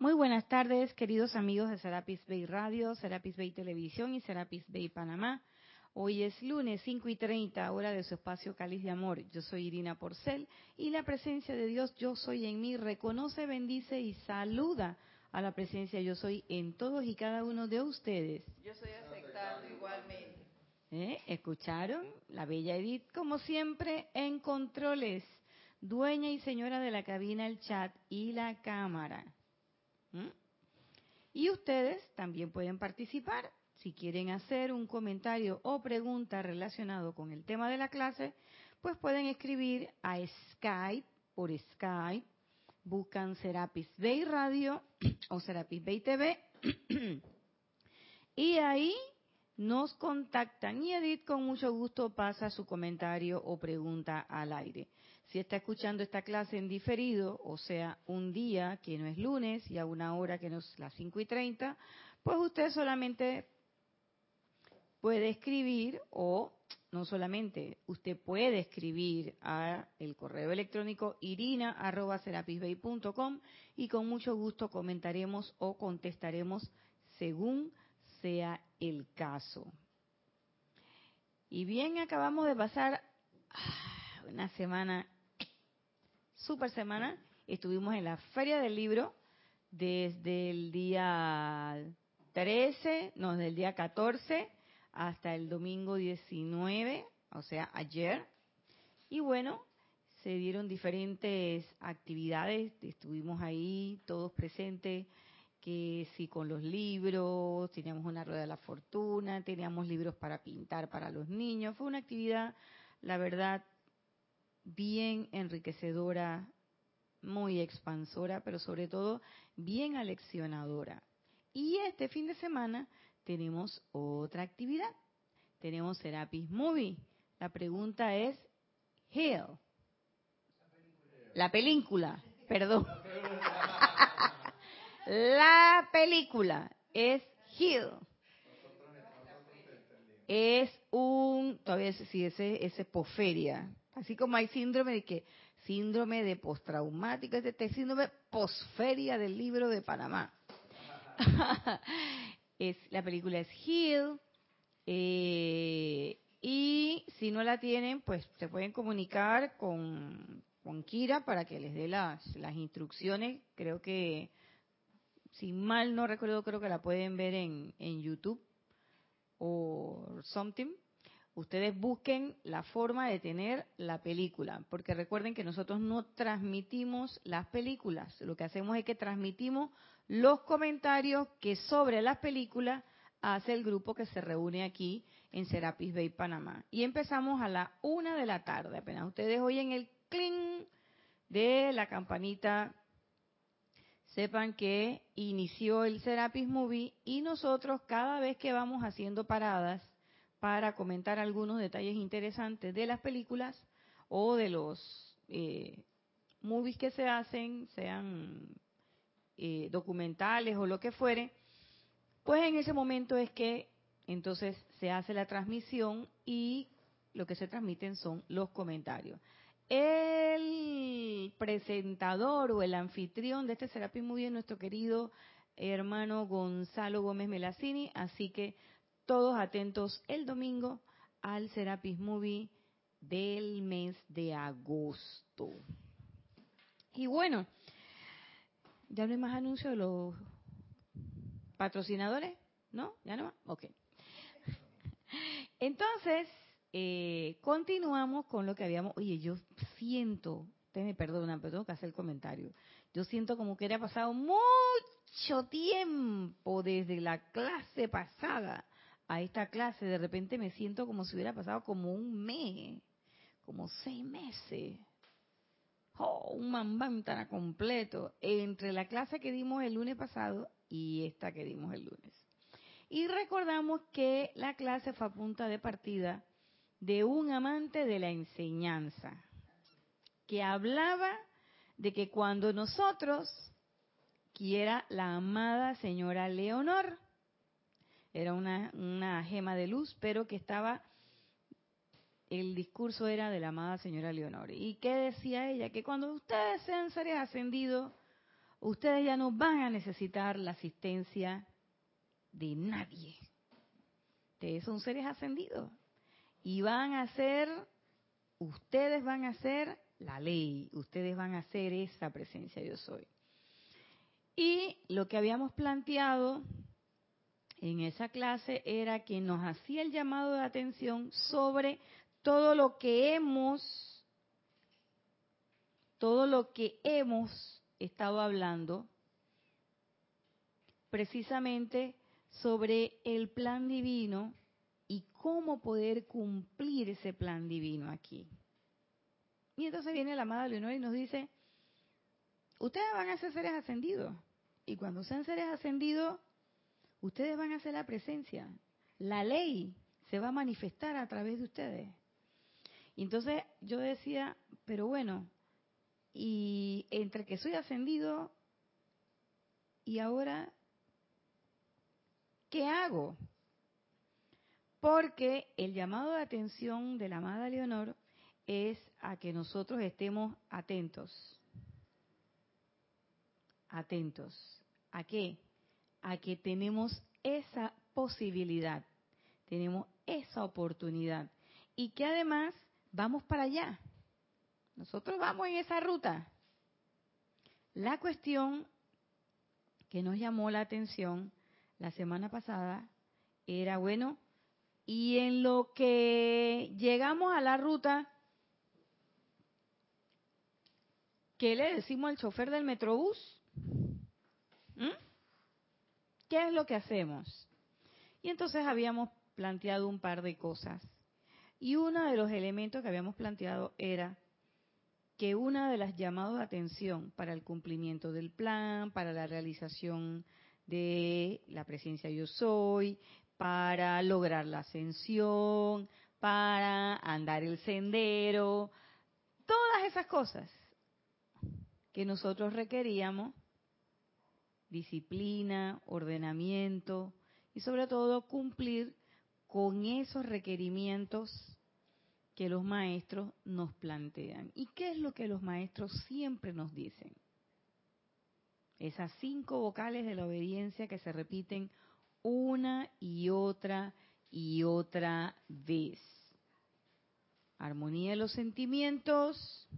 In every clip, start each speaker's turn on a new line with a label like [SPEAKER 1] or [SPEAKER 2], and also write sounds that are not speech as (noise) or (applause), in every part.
[SPEAKER 1] Muy buenas tardes, queridos amigos de Serapis Bay Radio, Serapis Bay Televisión y Serapis Bay Panamá. Hoy es lunes 5 y 30, hora de su espacio Cáliz de Amor. Yo soy Irina Porcel y la presencia de Dios, yo soy en mí, reconoce, bendice y saluda a la presencia yo soy en todos y cada uno de ustedes.
[SPEAKER 2] Yo soy aceptando igualmente.
[SPEAKER 1] ¿Eh? ¿Escucharon? La bella Edith, como siempre, en controles, dueña y señora de la cabina, el chat y la cámara. ¿Mm? Y ustedes también pueden participar. Si quieren hacer un comentario o pregunta relacionado con el tema de la clase, pues pueden escribir a Skype, por Skype, buscan Serapis Bay Radio o Serapis Bay TV, (clears throat) y ahí nos contactan y Edith con mucho gusto pasa su comentario o pregunta al aire. Si está escuchando esta clase en diferido, o sea, un día que no es lunes y a una hora que no es las 5 y 30, pues usted solamente puede escribir o no solamente, usted puede escribir a el correo electrónico irina.serapisbay.com y con mucho gusto comentaremos o contestaremos según sea el caso. Y bien, acabamos de pasar ah, una semana super semana. Estuvimos en la Feria del Libro desde el día 13, no, desde el día 14 hasta el domingo 19, o sea, ayer. Y bueno, se dieron diferentes actividades, estuvimos ahí todos presentes, que sí con los libros, teníamos una rueda de la fortuna, teníamos libros para pintar para los niños, fue una actividad, la verdad, bien enriquecedora, muy expansora, pero sobre todo bien aleccionadora. Y este fin de semana tenemos otra actividad. Tenemos Serapis Movie. La pregunta es, Hill. La película, perdón. (laughs) La película es Hill. Es un, todavía sí, ese, ese poferia, Así como hay síndrome de que, síndrome de postraumático, este síndrome posferia del libro de Panamá. (laughs) es, la película es Heal. Eh, y si no la tienen, pues se pueden comunicar con, con Kira para que les dé las, las instrucciones. Creo que, si mal no recuerdo, creo que la pueden ver en, en YouTube o something ustedes busquen la forma de tener la película, porque recuerden que nosotros no transmitimos las películas, lo que hacemos es que transmitimos los comentarios que sobre las películas hace el grupo que se reúne aquí en Serapis Bay, Panamá. Y empezamos a la una de la tarde, apenas ustedes oyen el cling de la campanita, sepan que inició el Serapis Movie y nosotros cada vez que vamos haciendo paradas, para comentar algunos detalles interesantes de las películas o de los eh, movies que se hacen, sean eh, documentales o lo que fuere, pues en ese momento es que entonces se hace la transmisión y lo que se transmiten son los comentarios. El presentador o el anfitrión de este Serapis Movie es nuestro querido hermano Gonzalo Gómez Melacini, así que todos atentos el domingo al Serapis Movie del mes de agosto. Y bueno, ya no hay más anuncios de los patrocinadores, ¿no? ¿Ya no más? Ok. Entonces, eh, continuamos con lo que habíamos... Oye, yo siento, ustedes me perdonan, pero tengo que hacer el comentario. Yo siento como que era pasado mucho tiempo desde la clase pasada a esta clase, de repente me siento como si hubiera pasado como un mes, como seis meses. Oh, un mambantana completo entre la clase que dimos el lunes pasado y esta que dimos el lunes. Y recordamos que la clase fue a punta de partida de un amante de la enseñanza, que hablaba de que cuando nosotros, quiera la amada señora Leonor, era una, una gema de luz, pero que estaba, el discurso era de la amada señora Leonor. ¿Y qué decía ella? Que cuando ustedes sean seres ascendidos, ustedes ya no van a necesitar la asistencia de nadie. Ustedes son seres ascendidos y van a ser, ustedes van a ser la ley, ustedes van a ser esa presencia yo soy. Y lo que habíamos planteado en esa clase era que nos hacía el llamado de atención sobre todo lo que hemos, todo lo que hemos estado hablando, precisamente sobre el plan divino y cómo poder cumplir ese plan divino aquí. Y entonces viene la amada Leonor y nos dice, ustedes van a ser seres ascendidos. Y cuando sean seres ascendidos, ustedes van a ser la presencia. La ley se va a manifestar a través de ustedes. Y entonces yo decía, pero bueno, y entre que soy ascendido y ahora, ¿qué hago? Porque el llamado de atención de la amada Leonor es a que nosotros estemos atentos. Atentos. ¿A qué? A que tenemos esa posibilidad, tenemos esa oportunidad y que además vamos para allá. Nosotros vamos en esa ruta. La cuestión que nos llamó la atención la semana pasada era, bueno, y en lo que llegamos a la ruta, ¿qué le decimos al chofer del metrobús? ¿Mm? ¿Qué es lo que hacemos? Y entonces habíamos planteado un par de cosas. Y uno de los elementos que habíamos planteado era que una de las llamadas de atención para el cumplimiento del plan, para la realización de la presencia yo soy, para lograr la ascensión, para andar el sendero, todas esas cosas que nosotros requeríamos, disciplina, ordenamiento y sobre todo cumplir con esos requerimientos que los maestros nos plantean. ¿Y qué es lo que los maestros siempre nos dicen? Esas cinco vocales de la obediencia que se repiten una y otra y otra vez. Armonía de los sentimientos,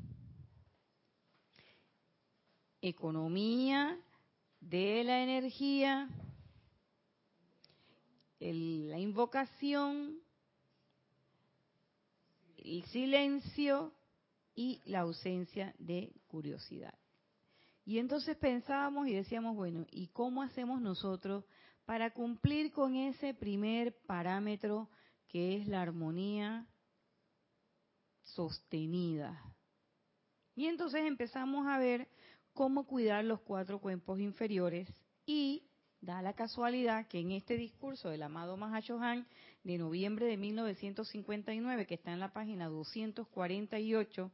[SPEAKER 1] economía de la energía, la invocación, el silencio y la ausencia de curiosidad. Y entonces pensábamos y decíamos, bueno, ¿y cómo hacemos nosotros para cumplir con ese primer parámetro que es la armonía sostenida? Y entonces empezamos a ver cómo cuidar los cuatro cuerpos inferiores y da la casualidad que en este discurso del amado Mahashohan de noviembre de 1959, que está en la página 248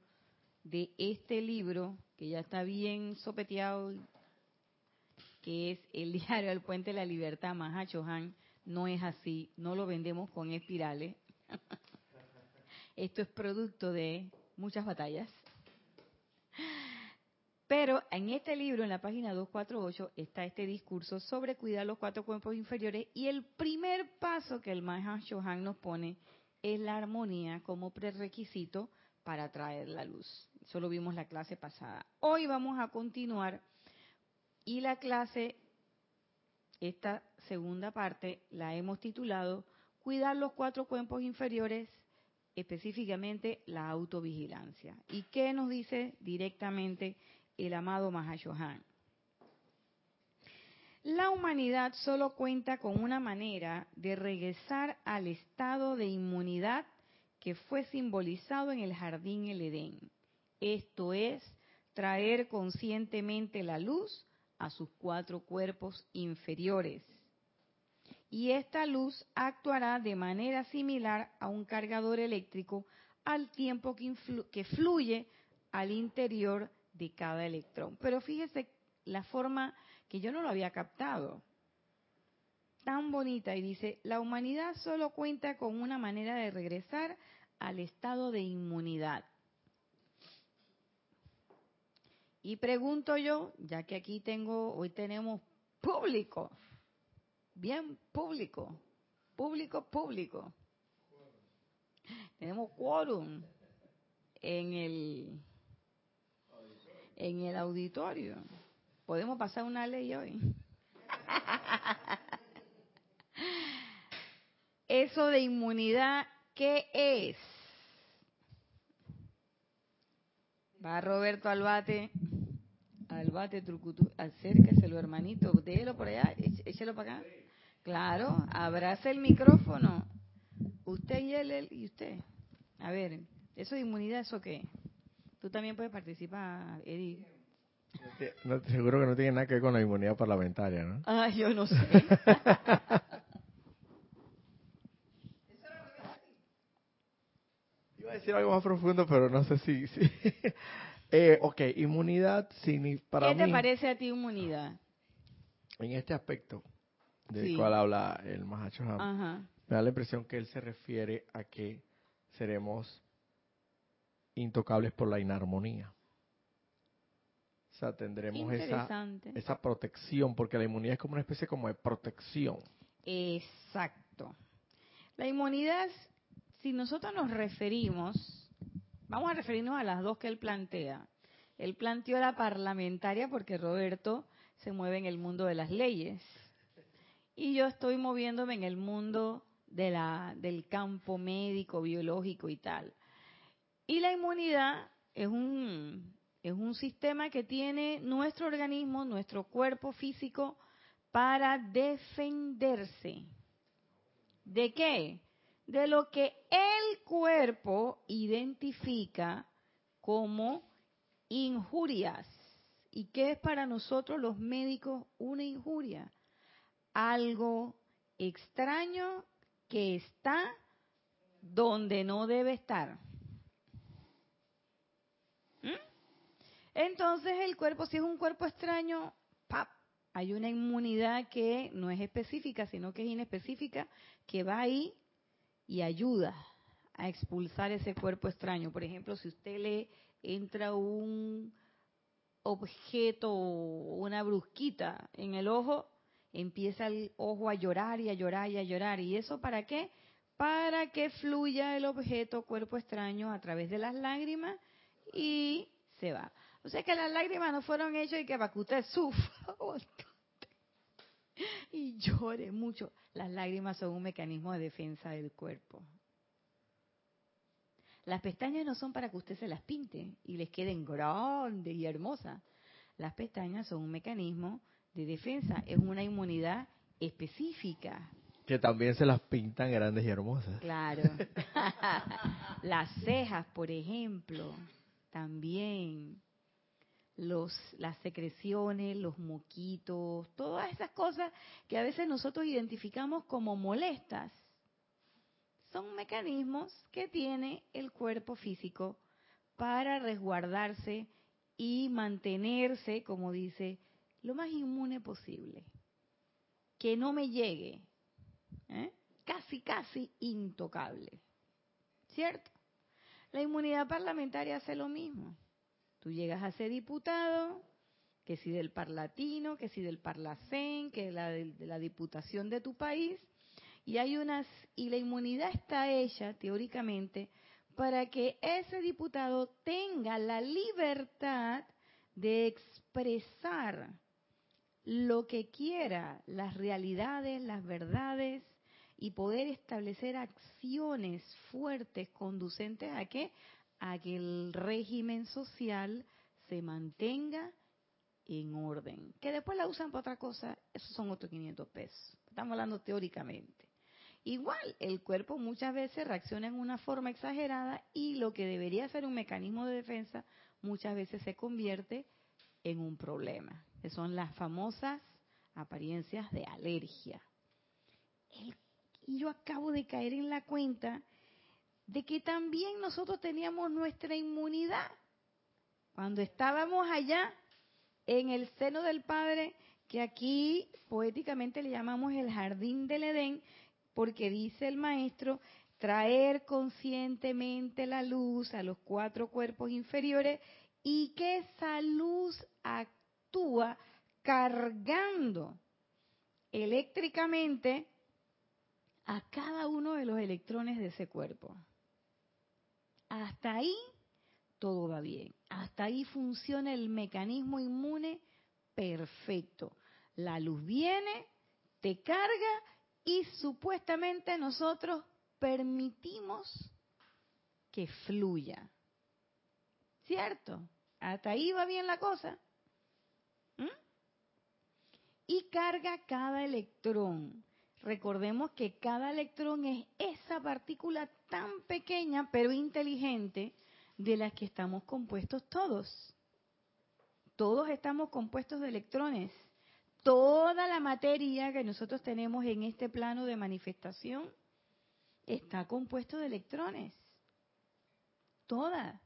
[SPEAKER 1] de este libro, que ya está bien sopeteado, que es el (laughs) diario del Puente de la Libertad, Mahashohan, no es así, no lo vendemos con espirales. (laughs) Esto es producto de muchas batallas. Pero en este libro, en la página 248, está este discurso sobre cuidar los cuatro cuerpos inferiores y el primer paso que el Maha Shohan nos pone es la armonía como prerequisito para traer la luz. Eso lo vimos la clase pasada. Hoy vamos a continuar y la clase, esta segunda parte, la hemos titulado Cuidar los cuatro cuerpos inferiores, específicamente la autovigilancia. ¿Y qué nos dice directamente el amado Mahashohan. La humanidad solo cuenta con una manera de regresar al estado de inmunidad que fue simbolizado en el jardín El Edén. Esto es, traer conscientemente la luz a sus cuatro cuerpos inferiores. Y esta luz actuará de manera similar a un cargador eléctrico al tiempo que, que fluye al interior de cada electrón. Pero fíjese la forma que yo no lo había captado. Tan bonita y dice, la humanidad solo cuenta con una manera de regresar al estado de inmunidad. Y pregunto yo, ya que aquí tengo, hoy tenemos público, bien público, público, público. Tenemos quórum en el en el auditorio. Podemos pasar una ley hoy. (laughs) Eso de inmunidad, ¿qué es? Va Roberto al bate, al bate acérqueselo hermanito, déjelo por allá, échelo para acá. Claro, abraza el micrófono. Usted y él, y usted. A ver, eso de inmunidad, ¿eso qué? Tú también puedes participar, Edith.
[SPEAKER 3] No, seguro que no tiene nada que ver con la inmunidad parlamentaria, ¿no?
[SPEAKER 1] Ah, yo no sé. (laughs)
[SPEAKER 3] Iba a decir algo más profundo, pero no sé si... si. (laughs) Eh, ok, inmunidad para
[SPEAKER 1] ¿Qué te parece a ti inmunidad?
[SPEAKER 3] En este aspecto del cual habla el Mahacho me da la impresión que él se refiere a que seremos intocables por la inarmonía. O sea, tendremos esa, esa protección, porque la inmunidad es como una especie como de protección.
[SPEAKER 1] Exacto. La inmunidad, si nosotros nos referimos, vamos a referirnos a las dos que él plantea. Él planteó la parlamentaria porque Roberto se mueve en el mundo de las leyes. Y yo estoy moviéndome en el mundo de la, del campo médico, biológico y tal. Y la inmunidad es un, es un sistema que tiene nuestro organismo, nuestro cuerpo físico, para defenderse. ¿De qué? De lo que el cuerpo identifica como injurias. ¿Y qué es para nosotros los médicos una injuria? Algo extraño que está donde no debe estar. ¿Mm? Entonces el cuerpo, si es un cuerpo extraño, ¡pap! hay una inmunidad que no es específica, sino que es inespecífica, que va ahí y ayuda a expulsar ese cuerpo extraño. Por ejemplo, si usted le entra un objeto, una brusquita en el ojo, empieza el ojo a llorar y a llorar y a llorar. ¿Y eso para qué? Para que fluya el objeto cuerpo extraño a través de las lágrimas y se va. O sea que las lágrimas no fueron hechas y que para que usted sufra (laughs) y llore mucho. Las lágrimas son un mecanismo de defensa del cuerpo. Las pestañas no son para que usted se las pinte y les queden grandes y hermosas. Las pestañas son un mecanismo de defensa, es una inmunidad específica.
[SPEAKER 3] Que también se las pintan grandes y hermosas.
[SPEAKER 1] Claro. (laughs) (laughs) las cejas, por ejemplo, también. Los, las secreciones, los moquitos, todas esas cosas que a veces nosotros identificamos como molestas, son mecanismos que tiene el cuerpo físico para resguardarse y mantenerse, como dice lo más inmune posible. Que no me llegue. ¿eh? Casi, casi intocable. ¿Cierto? La inmunidad parlamentaria hace lo mismo. Tú llegas a ser diputado, que si del parlatino, que si del parlacén, que la de, la diputación de tu país, y hay unas y la inmunidad está hecha teóricamente para que ese diputado tenga la libertad de expresar lo que quiera, las realidades, las verdades y poder establecer acciones fuertes conducentes a que a que el régimen social se mantenga en orden. Que después la usan para otra cosa, esos son otros 500 pesos. Estamos hablando teóricamente. Igual, el cuerpo muchas veces reacciona en una forma exagerada y lo que debería ser un mecanismo de defensa muchas veces se convierte en un problema son las famosas apariencias de alergia. y yo acabo de caer en la cuenta de que también nosotros teníamos nuestra inmunidad. Cuando estábamos allá en el seno del Padre, que aquí poéticamente le llamamos el jardín del Edén, porque dice el maestro, traer conscientemente la luz a los cuatro cuerpos inferiores y que esa luz actúa cargando eléctricamente a cada uno de los electrones de ese cuerpo. Hasta ahí todo va bien. Hasta ahí funciona el mecanismo inmune perfecto. La luz viene, te carga y supuestamente nosotros permitimos que fluya. ¿Cierto? Hasta ahí va bien la cosa. ¿Mm? Y carga cada electrón. Recordemos que cada electrón es esa partícula tan pequeña pero inteligente de la que estamos compuestos todos. Todos estamos compuestos de electrones. Toda la materia que nosotros tenemos en este plano de manifestación está compuesto de electrones. Toda.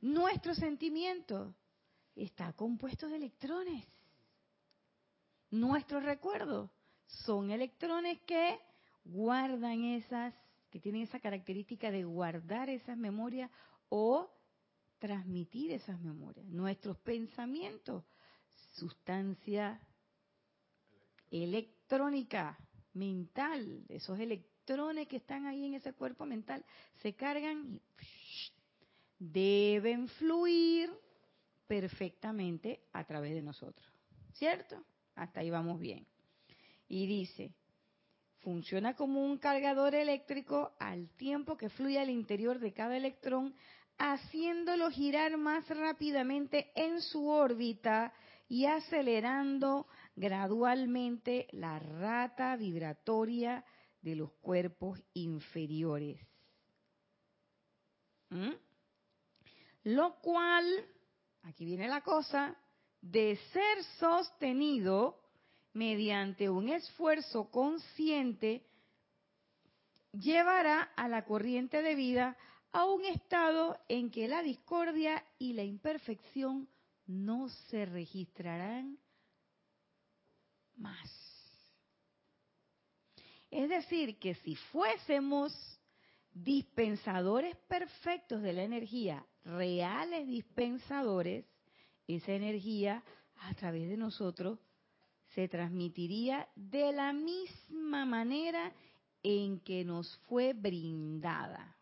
[SPEAKER 1] Nuestro sentimiento está compuesto de electrones. Nuestros recuerdos son electrones que guardan esas, que tienen esa característica de guardar esas memorias o transmitir esas memorias. Nuestros pensamientos, sustancia electrónica, mental, esos electrones que están ahí en ese cuerpo mental, se cargan y deben fluir perfectamente a través de nosotros. ¿Cierto? Hasta ahí vamos bien. Y dice, funciona como un cargador eléctrico al tiempo que fluye al interior de cada electrón, haciéndolo girar más rápidamente en su órbita y acelerando gradualmente la rata vibratoria de los cuerpos inferiores. ¿Mm? Lo cual, aquí viene la cosa, de ser sostenido mediante un esfuerzo consciente, llevará a la corriente de vida a un estado en que la discordia y la imperfección no se registrarán más. Es decir, que si fuésemos dispensadores perfectos de la energía, reales dispensadores, esa energía a través de nosotros se transmitiría de la misma manera en que nos fue brindada.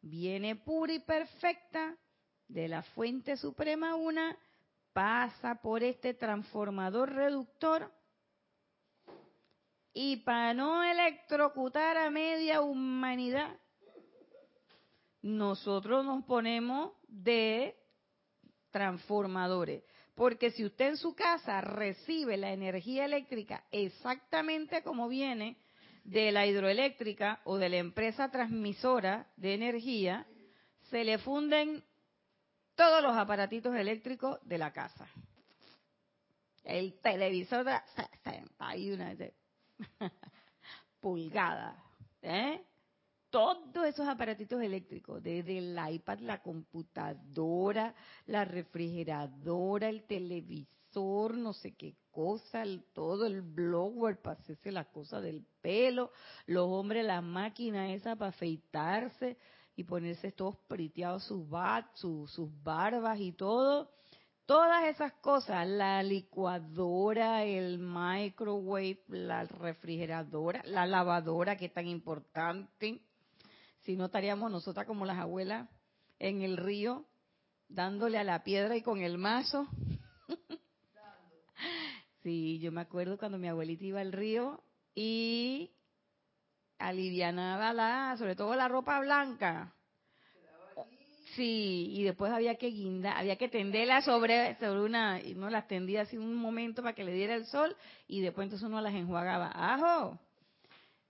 [SPEAKER 1] Viene pura y perfecta de la fuente suprema una, pasa por este transformador reductor y para no electrocutar a media humanidad, nosotros nos ponemos de transformadores. Porque si usted en su casa recibe la energía eléctrica exactamente como viene de la hidroeléctrica o de la empresa transmisora de energía, se le funden todos los aparatitos eléctricos de la casa. El televisor de 61 (laughs) (laughs) pulgadas. ¿eh? Todos esos aparatitos eléctricos, desde el iPad, la computadora, la refrigeradora, el televisor, no sé qué cosa, todo el blower para hacerse la cosa del pelo, los hombres, la máquina esa para afeitarse y ponerse todos priteados sus, sus, sus barbas y todo. Todas esas cosas, la licuadora, el microwave, la refrigeradora, la lavadora que es tan importante, si no estaríamos nosotras como las abuelas en el río, dándole a la piedra y con el mazo. (laughs) sí, yo me acuerdo cuando mi abuelita iba al río y alivianaba la, sobre todo la ropa blanca. Sí, y después había que guindar, había que tenderla sobre, sobre una, y uno las tendía así un momento para que le diera el sol, y después entonces uno las enjuagaba. ¡Ajo!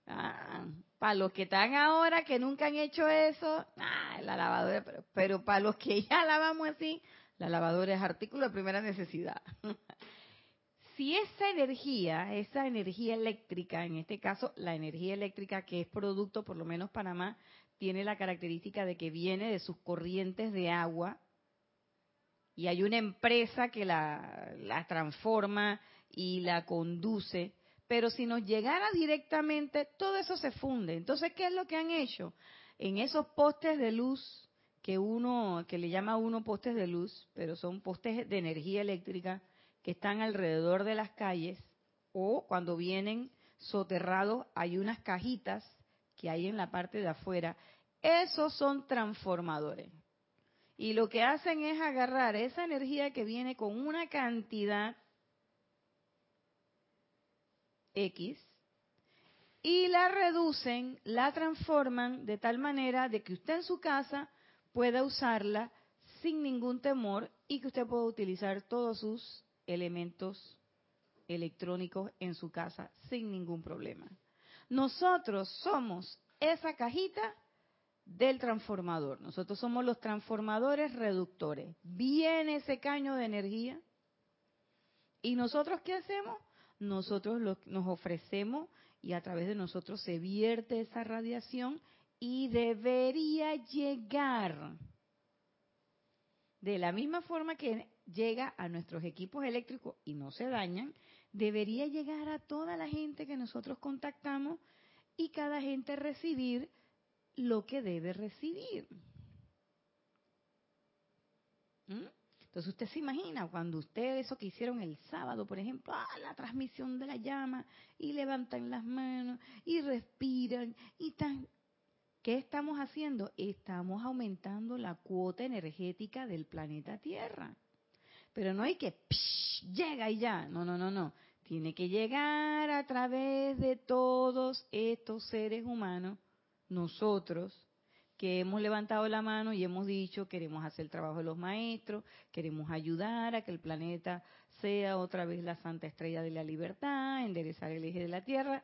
[SPEAKER 1] Ah, para los que están ahora, que nunca han hecho eso, ah, la lavadora, pero, para los que (laughs) ya lavamos así, la lavadora es artículo de primera necesidad. (laughs) si esa energía, esa energía eléctrica, en este caso la energía eléctrica que es producto, por lo menos Panamá, tiene la característica de que viene de sus corrientes de agua y hay una empresa que la, la transforma y la conduce pero si nos llegara directamente, todo eso se funde. Entonces, ¿qué es lo que han hecho? En esos postes de luz que uno, que le llama uno postes de luz, pero son postes de energía eléctrica que están alrededor de las calles o cuando vienen soterrados hay unas cajitas que hay en la parte de afuera. Esos son transformadores. Y lo que hacen es agarrar esa energía que viene con una cantidad X y la reducen, la transforman de tal manera de que usted en su casa pueda usarla sin ningún temor y que usted pueda utilizar todos sus elementos electrónicos en su casa sin ningún problema. Nosotros somos esa cajita del transformador. Nosotros somos los transformadores reductores. Viene ese caño de energía y nosotros ¿qué hacemos? Nosotros nos ofrecemos y a través de nosotros se vierte esa radiación y debería llegar de la misma forma que llega a nuestros equipos eléctricos y no se dañan, debería llegar a toda la gente que nosotros contactamos y cada gente recibir lo que debe recibir. ¿Mm? Entonces usted se imagina cuando ustedes eso que hicieron el sábado, por ejemplo, ah, la transmisión de la llama y levantan las manos y respiran y tan ¿Qué estamos haciendo? Estamos aumentando la cuota energética del planeta Tierra. Pero no hay que llega y ya. No, no, no, no. Tiene que llegar a través de todos estos seres humanos, nosotros, que hemos levantado la mano y hemos dicho, queremos hacer el trabajo de los maestros, queremos ayudar a que el planeta sea otra vez la santa estrella de la libertad, enderezar el eje de la Tierra,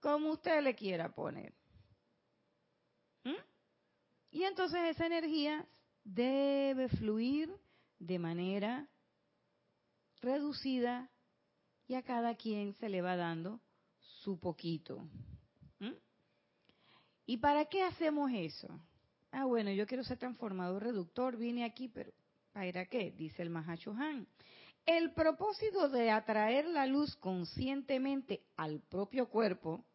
[SPEAKER 1] como usted le quiera poner. ¿Mm? Y entonces esa energía debe fluir de manera reducida y a cada quien se le va dando su poquito. ¿Mm? ¿Y para qué hacemos eso? Ah, bueno, yo quiero ser transformador reductor, vine aquí, pero ¿para qué? Dice el Mahashohan. El propósito de atraer la luz conscientemente al propio cuerpo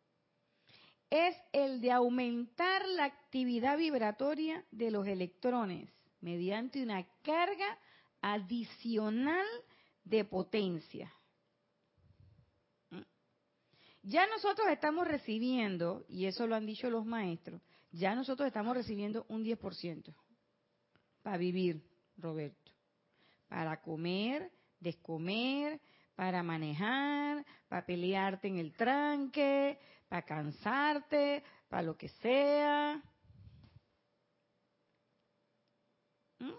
[SPEAKER 1] es el de aumentar la actividad vibratoria de los electrones mediante una carga adicional de potencia. ¿Mm? Ya nosotros estamos recibiendo, y eso lo han dicho los maestros, ya nosotros estamos recibiendo un 10% para vivir, Roberto, para comer, descomer, para manejar, para pelearte en el tranque, para cansarte, para lo que sea. ¿Mm?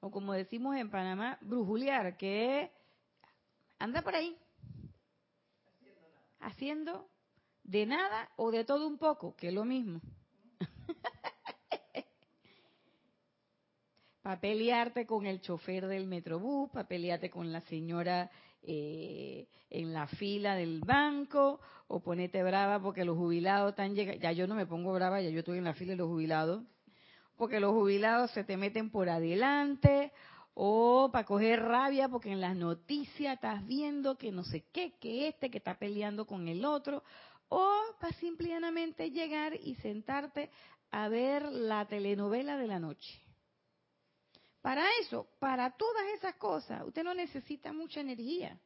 [SPEAKER 1] O como decimos en Panamá, brujulear, que anda por ahí haciendo de nada o de todo un poco, que es lo mismo. (laughs) para pelearte con el chofer del metrobús, para pelearte con la señora eh, en la fila del banco, o ponerte brava porque los jubilados están llegando. Ya yo no me pongo brava, ya yo estoy en la fila de los jubilados, porque los jubilados se te meten por adelante, o para coger rabia porque en las noticias estás viendo que no sé qué, que este que está peleando con el otro, o para simplemente llegar y sentarte a ver la telenovela de la noche para eso, para todas esas cosas, usted no necesita mucha energía.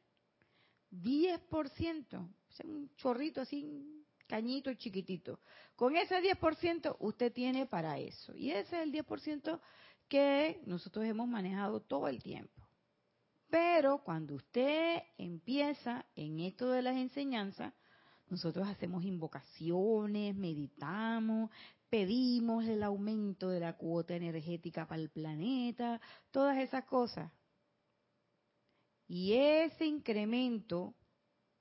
[SPEAKER 1] 10%, un chorrito así, cañito chiquitito. Con ese 10% usted tiene para eso. Y ese es el 10% que nosotros hemos manejado todo el tiempo. Pero cuando usted empieza en esto de las enseñanzas, nosotros hacemos invocaciones, meditamos, pedimos el aumento de la cuota energética para el planeta, todas esas cosas. Y ese incremento,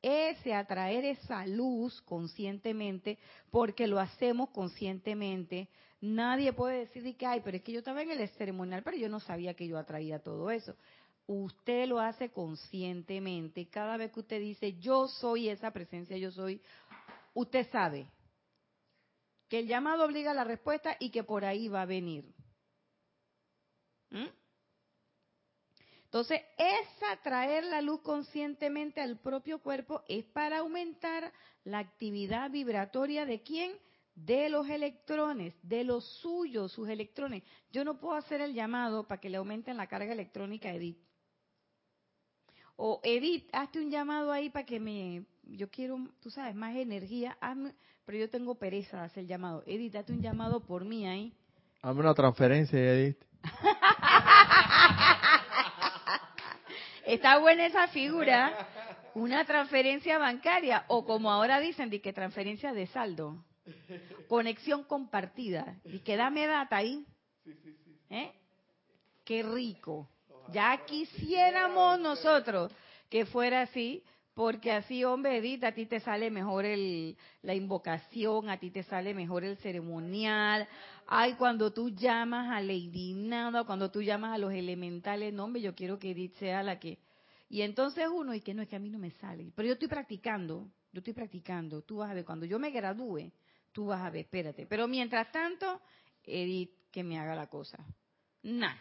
[SPEAKER 1] ese atraer esa luz conscientemente, porque lo hacemos conscientemente, nadie puede decir que, ay, pero es que yo estaba en el ceremonial, pero yo no sabía que yo atraía todo eso. Usted lo hace conscientemente. Cada vez que usted dice, yo soy esa presencia, yo soy, usted sabe, que el llamado obliga a la respuesta y que por ahí va a venir. ¿Mm? Entonces, esa traer la luz conscientemente al propio cuerpo es para aumentar la actividad vibratoria de quién? de los electrones, de los suyos, sus electrones. Yo no puedo hacer el llamado para que le aumenten la carga electrónica Edith. O Edith, hazte un llamado ahí para que me, yo quiero, tú sabes, más energía, pero yo tengo pereza de hacer el llamado. Edith, hazte un llamado por mí ahí.
[SPEAKER 3] Hazme una transferencia, Edith. (laughs)
[SPEAKER 1] Está buena esa figura. Una transferencia bancaria o como ahora dicen, de que transferencia de saldo. Conexión compartida. Y que dame data ahí. ¿Eh? Qué rico. Ya quisiéramos nosotros que fuera así, porque así, hombre, Edith, a ti te sale mejor el, la invocación, a ti te sale mejor el ceremonial. Ay, cuando tú llamas a Lady Nada, cuando tú llamas a los elementales, no, hombre, yo quiero que Edith sea la que... Y entonces uno, y que no, es que a mí no me sale. Pero yo estoy practicando, yo estoy practicando. Tú vas a ver, cuando yo me gradúe, tú vas a ver, espérate. Pero mientras tanto, Edith, que me haga la cosa. Nah,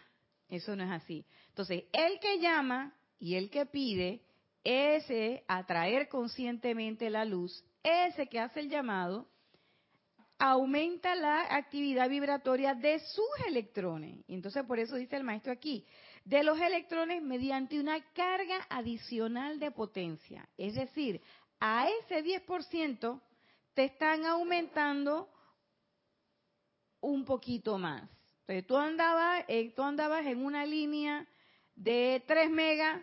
[SPEAKER 1] eso no es así. Entonces, el que llama y el que pide, ese atraer conscientemente la luz, ese que hace el llamado, aumenta la actividad vibratoria de sus electrones. Entonces por eso dice el maestro aquí, de los electrones mediante una carga adicional de potencia. Es decir, a ese 10% te están aumentando un poquito más. Entonces tú andabas, eh, tú andabas en una línea de 3 megas,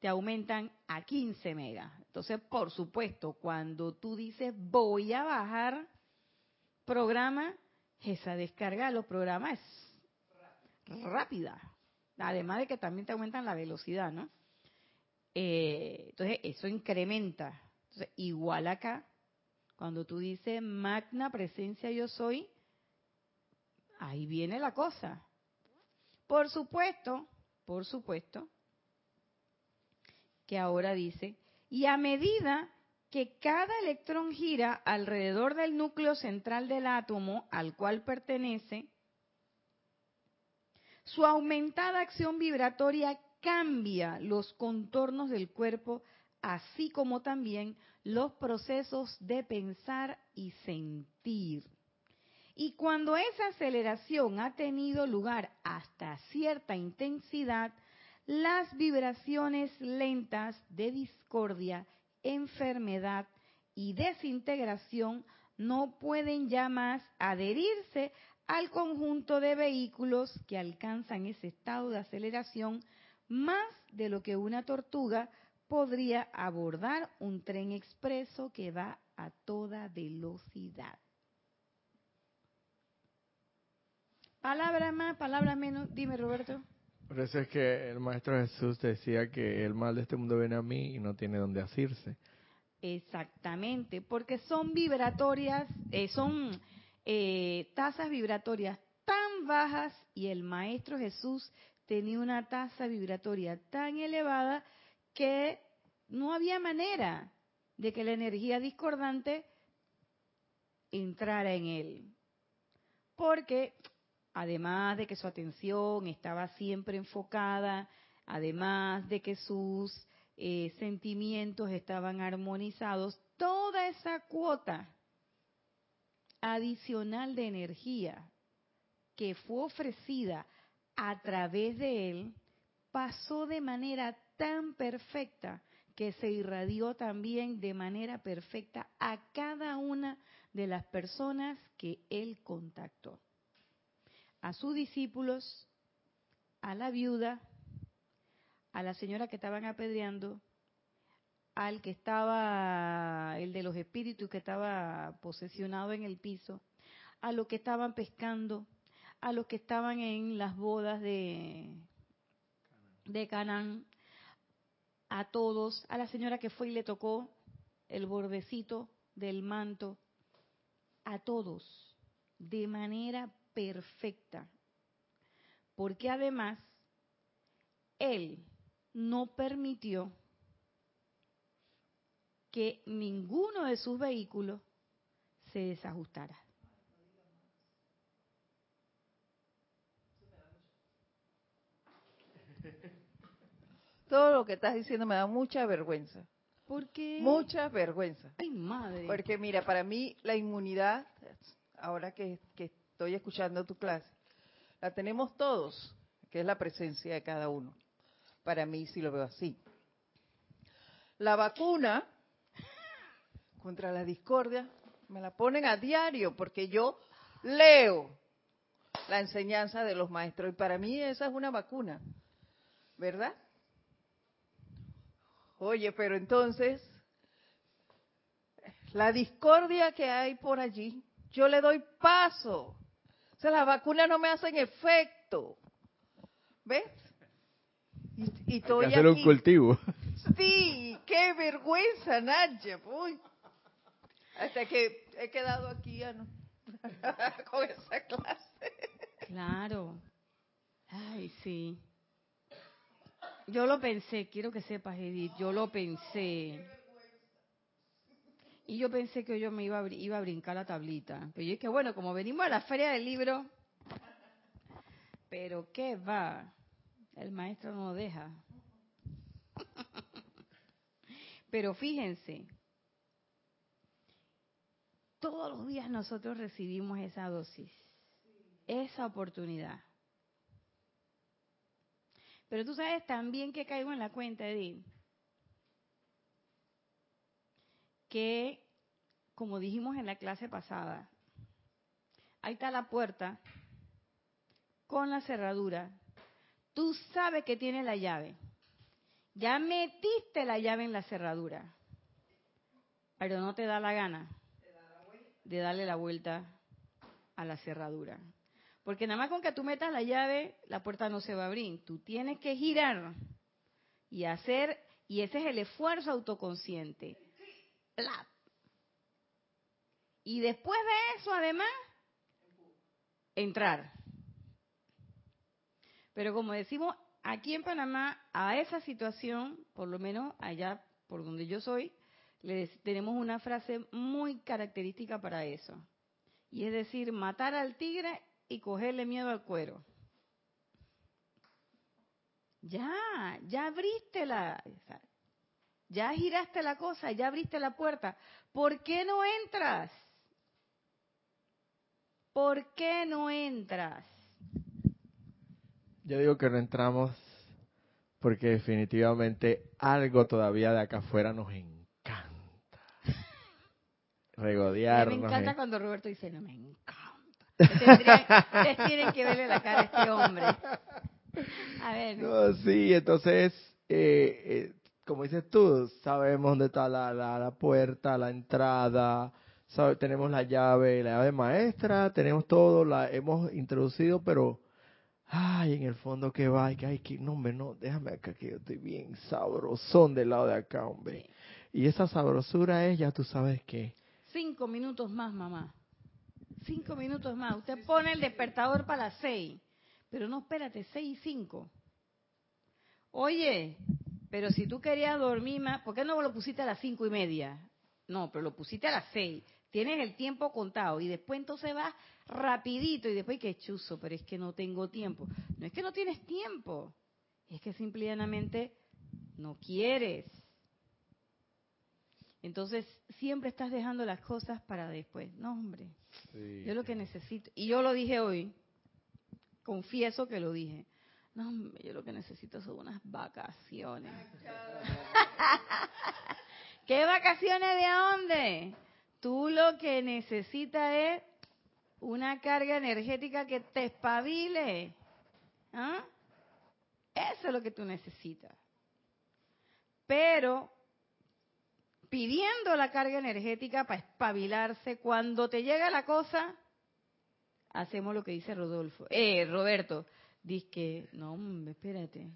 [SPEAKER 1] te aumentan a 15 megas. Entonces, por supuesto, cuando tú dices voy a bajar programa, esa descarga de los programas es rápida. Además de que también te aumentan la velocidad, ¿no? Eh, entonces, eso incrementa. Entonces, igual acá, cuando tú dices magna presencia yo soy, ahí viene la cosa. Por supuesto, por supuesto, que ahora dice, y a medida que cada electrón gira alrededor del núcleo central del átomo al cual pertenece, su aumentada acción vibratoria cambia los contornos del cuerpo, así como también los procesos de pensar y sentir. Y cuando esa aceleración ha tenido lugar hasta cierta intensidad, las vibraciones lentas de discordia, enfermedad y desintegración no pueden ya más adherirse al conjunto de vehículos que alcanzan ese estado de aceleración más de lo que una tortuga podría abordar un tren expreso que va a toda velocidad. Palabra más, palabra menos. Dime, Roberto.
[SPEAKER 3] Por eso es que el Maestro Jesús decía que el mal de este mundo viene a mí y no tiene dónde asirse.
[SPEAKER 1] Exactamente, porque son vibratorias, eh, son eh, tasas vibratorias tan bajas y el Maestro Jesús tenía una tasa vibratoria tan elevada que no había manera de que la energía discordante entrara en él. Porque además de que su atención estaba siempre enfocada, además de que sus eh, sentimientos estaban armonizados, toda esa cuota adicional de energía que fue ofrecida a través de él pasó de manera tan perfecta que se irradió también de manera perfecta a cada una de las personas que él contactó a sus discípulos, a la viuda, a la señora que estaban apedreando, al que estaba, el de los espíritus que estaba posesionado en el piso, a los que estaban pescando, a los que estaban en las bodas de, de Canaán, a todos, a la señora que fue y le tocó el bordecito del manto, a todos, de manera perfecta. Porque además, Él no permitió que ninguno de sus vehículos se desajustara.
[SPEAKER 2] Todo lo que estás diciendo me da mucha vergüenza.
[SPEAKER 1] ¿Por qué?
[SPEAKER 4] Mucha vergüenza.
[SPEAKER 1] Ay, madre.
[SPEAKER 4] Porque mira, para mí la inmunidad, ahora que, que estoy escuchando tu clase, la tenemos todos, que es la presencia de cada uno. Para mí sí lo veo así. La vacuna contra la discordia me la ponen a diario porque yo leo la enseñanza de los maestros y para mí esa es una vacuna, ¿verdad? Oye, pero entonces, la discordia que hay por allí, yo le doy paso. O sea, las vacunas no me hacen efecto. ¿Ves?
[SPEAKER 3] Y, y Hay que hacer un cultivo.
[SPEAKER 4] Sí, qué vergüenza, Nadia. Uy. Hasta que he quedado aquí ya no, (laughs) con esa clase.
[SPEAKER 1] Claro. Ay, sí. Yo lo pensé, quiero que sepas, Edith, yo lo pensé. Y yo pensé que yo me iba a, iba a brincar la tablita. Pero yo dije, bueno, como venimos a la feria del libro, pero ¿qué va? El maestro no deja. (laughs) Pero fíjense, todos los días nosotros recibimos esa dosis, esa oportunidad. Pero tú sabes también que caigo en la cuenta, Edith, que, como dijimos en la clase pasada, ahí está la puerta con la cerradura. Tú sabes que tiene la llave. Ya metiste la llave en la cerradura, pero no te da la gana de darle la vuelta a la cerradura. Porque nada más con que tú metas la llave, la puerta no se va a abrir. Tú tienes que girar y hacer, y ese es el esfuerzo autoconsciente. Y después de eso, además, entrar. Pero como decimos, aquí en Panamá, a esa situación, por lo menos allá por donde yo soy, tenemos una frase muy característica para eso. Y es decir, matar al tigre y cogerle miedo al cuero. Ya, ya abriste la, ya giraste la cosa, ya abriste la puerta. ¿Por qué no entras? ¿Por qué no entras?
[SPEAKER 3] Yo digo que no entramos porque definitivamente algo todavía de acá afuera nos encanta. (laughs) Regodearnos.
[SPEAKER 1] Me encanta cuando Roberto dice, no me encanta. Ustedes (laughs) tienen que verle la cara a este hombre. A ver.
[SPEAKER 3] No, sí, entonces, eh, eh, como dices tú, sabemos dónde está la, la, puerta, la entrada, sabe, tenemos la llave, la llave maestra, tenemos todo, la hemos introducido, pero, ay, en el fondo que va, que hay que, no, hombre, no, déjame acá que yo estoy bien sabrosón del lado de acá, hombre. Y esa sabrosura es, ya tú sabes que.
[SPEAKER 1] Cinco minutos más, mamá cinco minutos más. Usted pone el despertador para las seis. Pero no, espérate, seis y cinco. Oye, pero si tú querías dormir más, ¿por qué no lo pusiste a las cinco y media? No, pero lo pusiste a las seis. Tienes el tiempo contado y después entonces vas rapidito y después que chuzo, pero es que no tengo tiempo. No es que no tienes tiempo, es que simplemente no quieres. Entonces, siempre estás dejando las cosas para después. No, hombre. Yo lo que necesito, y yo lo dije hoy, confieso que lo dije. No, yo lo que necesito son unas vacaciones. (laughs) ¿Qué vacaciones de dónde? Tú lo que necesitas es una carga energética que te espabile. ¿Ah? Eso es lo que tú necesitas. Pero pidiendo la carga energética para espabilarse. Cuando te llega la cosa, hacemos lo que dice Rodolfo, eh, Roberto. Dice que, no, espérate.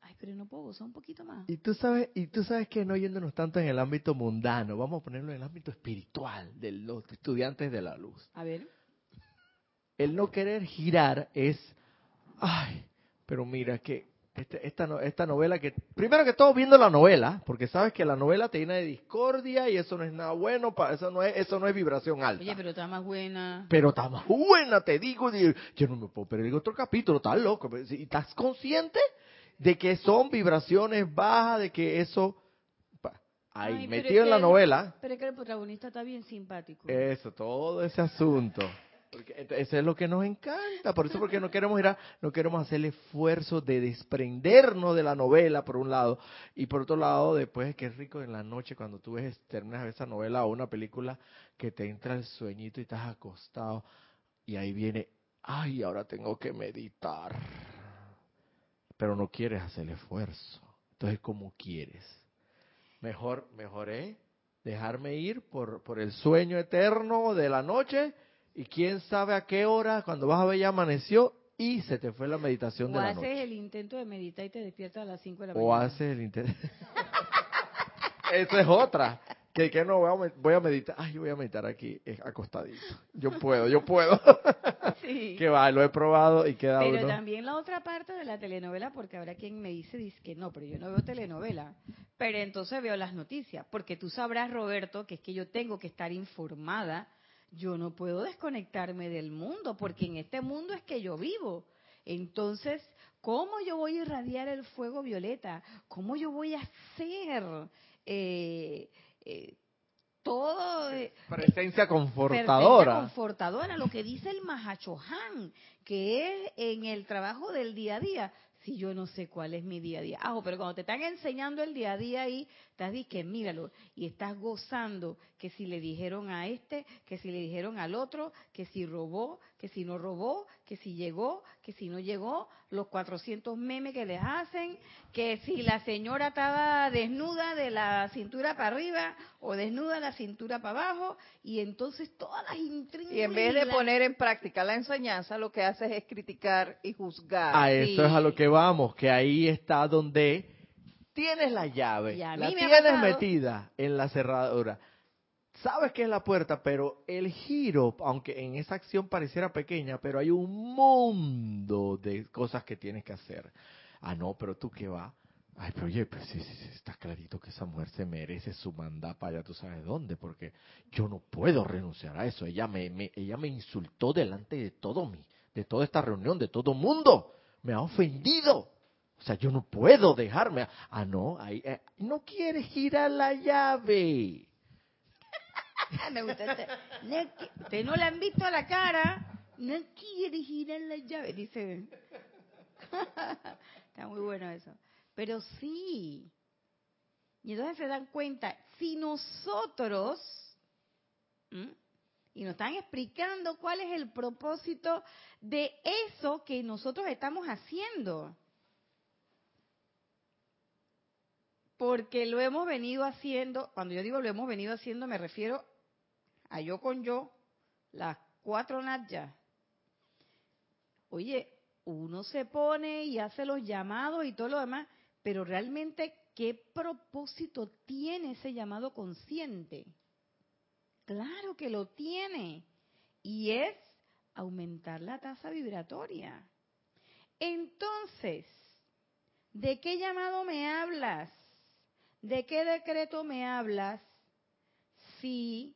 [SPEAKER 1] Ay, pero no puedo usar un poquito más.
[SPEAKER 3] Y tú sabes, y tú sabes que no yéndonos tanto en el ámbito mundano, vamos a ponerlo en el ámbito espiritual de los estudiantes de la luz.
[SPEAKER 1] A ver.
[SPEAKER 3] El no querer girar es, ay, pero mira que este, esta, esta novela que, primero que todo viendo la novela, porque sabes que la novela te llena de discordia y eso no es nada bueno, para, eso no es, eso no es vibración alta.
[SPEAKER 1] Oye, pero está más buena.
[SPEAKER 3] Pero está más buena, te digo, yo no me puedo perder otro capítulo, estás loco, y estás consciente de que son vibraciones bajas, de que eso ahí, metido en la novela.
[SPEAKER 1] Pero es que el protagonista está bien simpático.
[SPEAKER 3] Eso, todo ese asunto. Porque eso es lo que nos encanta, por eso porque no queremos ir a, no queremos hacer el esfuerzo de desprendernos de la novela por un lado y por otro lado después es que es rico en la noche cuando tú ves terminas esa novela o una película que te entra el sueñito y estás acostado y ahí viene, ay, ahora tengo que meditar, pero no quieres hacer el esfuerzo, entonces ¿cómo quieres? Mejor, mejor ¿eh? dejarme ir por por el sueño eterno de la noche y quién sabe a qué hora, cuando vas a ver ya amaneció y se te fue la meditación de la noche.
[SPEAKER 1] O haces el intento de meditar y te despiertas a las 5 de la mañana.
[SPEAKER 3] O haces el intento. (laughs) Esa es otra. Que, que no voy a, meditar. Ay, yo voy a meditar aquí acostadito. Yo puedo, yo puedo. (laughs) sí. (laughs) Que va, lo he probado y queda
[SPEAKER 1] Pero también la otra parte de la telenovela, porque habrá quien me dice, dice que no, pero yo no veo telenovela. Pero entonces veo las noticias, porque tú sabrás, Roberto, que es que yo tengo que estar informada yo no puedo desconectarme del mundo, porque en este mundo es que yo vivo. Entonces, ¿cómo yo voy a irradiar el fuego violeta? ¿Cómo yo voy a hacer eh, eh, todo?
[SPEAKER 3] Eh, presencia confortadora. Presencia
[SPEAKER 1] confortadora, lo que dice el Mahachohan, que es en el trabajo del día a día si yo no sé cuál es mi día a día? Ah, pero cuando te están enseñando el día a día ahí, estás diciendo que míralo y estás gozando que si le dijeron a este, que si le dijeron al otro, que si robó, que si no robó, que si llegó, que si no llegó, los 400 memes que les hacen, que si la señora estaba desnuda de la cintura para arriba o desnuda de la cintura para abajo, y entonces todas las intrigas.
[SPEAKER 4] Y en vez de poner en práctica la enseñanza, lo que hace es criticar y juzgar.
[SPEAKER 3] A eso es a lo que vamos, que ahí está donde tienes la llave, la tienes metida en la cerradura sabes que es la puerta, pero el giro, aunque en esa acción pareciera pequeña, pero hay un mundo de cosas que tienes que hacer. Ah, no, pero tú qué va. Ay, pero oye, pues sí, sí, sí, está clarito que esa mujer se merece su mandapa para allá tú sabes dónde, porque yo no puedo renunciar a eso. Ella me, me, ella me insultó delante de todo mi, de toda esta reunión, de todo mundo. Me ha ofendido. O sea, yo no puedo dejarme. Ah, no, eh, no quieres girar la llave. (laughs)
[SPEAKER 1] Me gusta este. Usted no le han visto a la cara. No quiere girar la llave, dice. (laughs) Está muy bueno eso. Pero sí. Y entonces se dan cuenta, si nosotros, y nos están explicando cuál es el propósito de eso que nosotros estamos haciendo. Porque lo hemos venido haciendo, cuando yo digo lo hemos venido haciendo, me refiero a yo con yo, las cuatro natjas. Oye, uno se pone y hace los llamados y todo lo demás, pero realmente, ¿qué propósito tiene ese llamado consciente? Claro que lo tiene. Y es aumentar la tasa vibratoria. Entonces, ¿de qué llamado me hablas? ¿De qué decreto me hablas si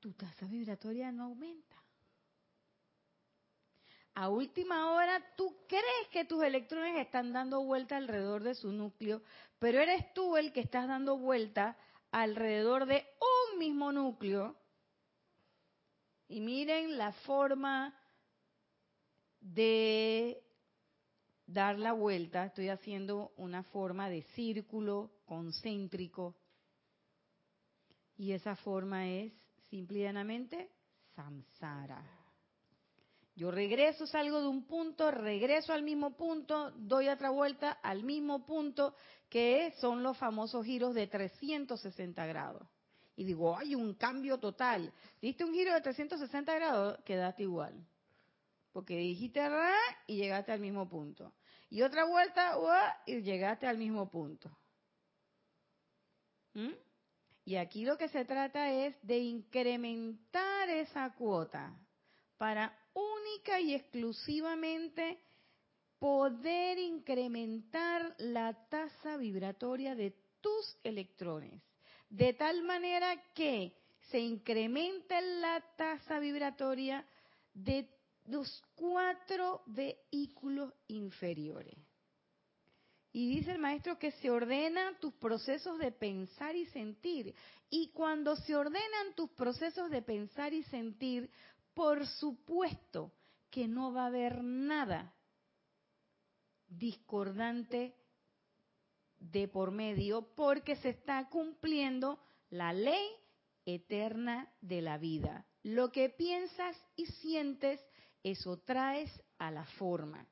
[SPEAKER 1] tu tasa vibratoria no aumenta. A última hora, tú crees que tus electrones están dando vuelta alrededor de su núcleo, pero eres tú el que estás dando vuelta alrededor de un mismo núcleo. Y miren la forma de dar la vuelta. Estoy haciendo una forma de círculo concéntrico. Y esa forma es simple y llanamente samsara. Yo regreso, salgo de un punto, regreso al mismo punto, doy otra vuelta al mismo punto, que son los famosos giros de 360 grados. Y digo, hay un cambio total. Diste un giro de 360 grados, quedaste igual. Porque dijiste y llegaste al mismo punto. Y otra vuelta, y llegaste al mismo punto. ¿Mm? Y aquí lo que se trata es de incrementar esa cuota para única y exclusivamente poder incrementar la tasa vibratoria de tus electrones. De tal manera que se incremente la tasa vibratoria de los cuatro vehículos inferiores. Y dice el maestro que se ordenan tus procesos de pensar y sentir. Y cuando se ordenan tus procesos de pensar y sentir, por supuesto que no va a haber nada discordante de por medio porque se está cumpliendo la ley eterna de la vida. Lo que piensas y sientes, eso traes a la forma.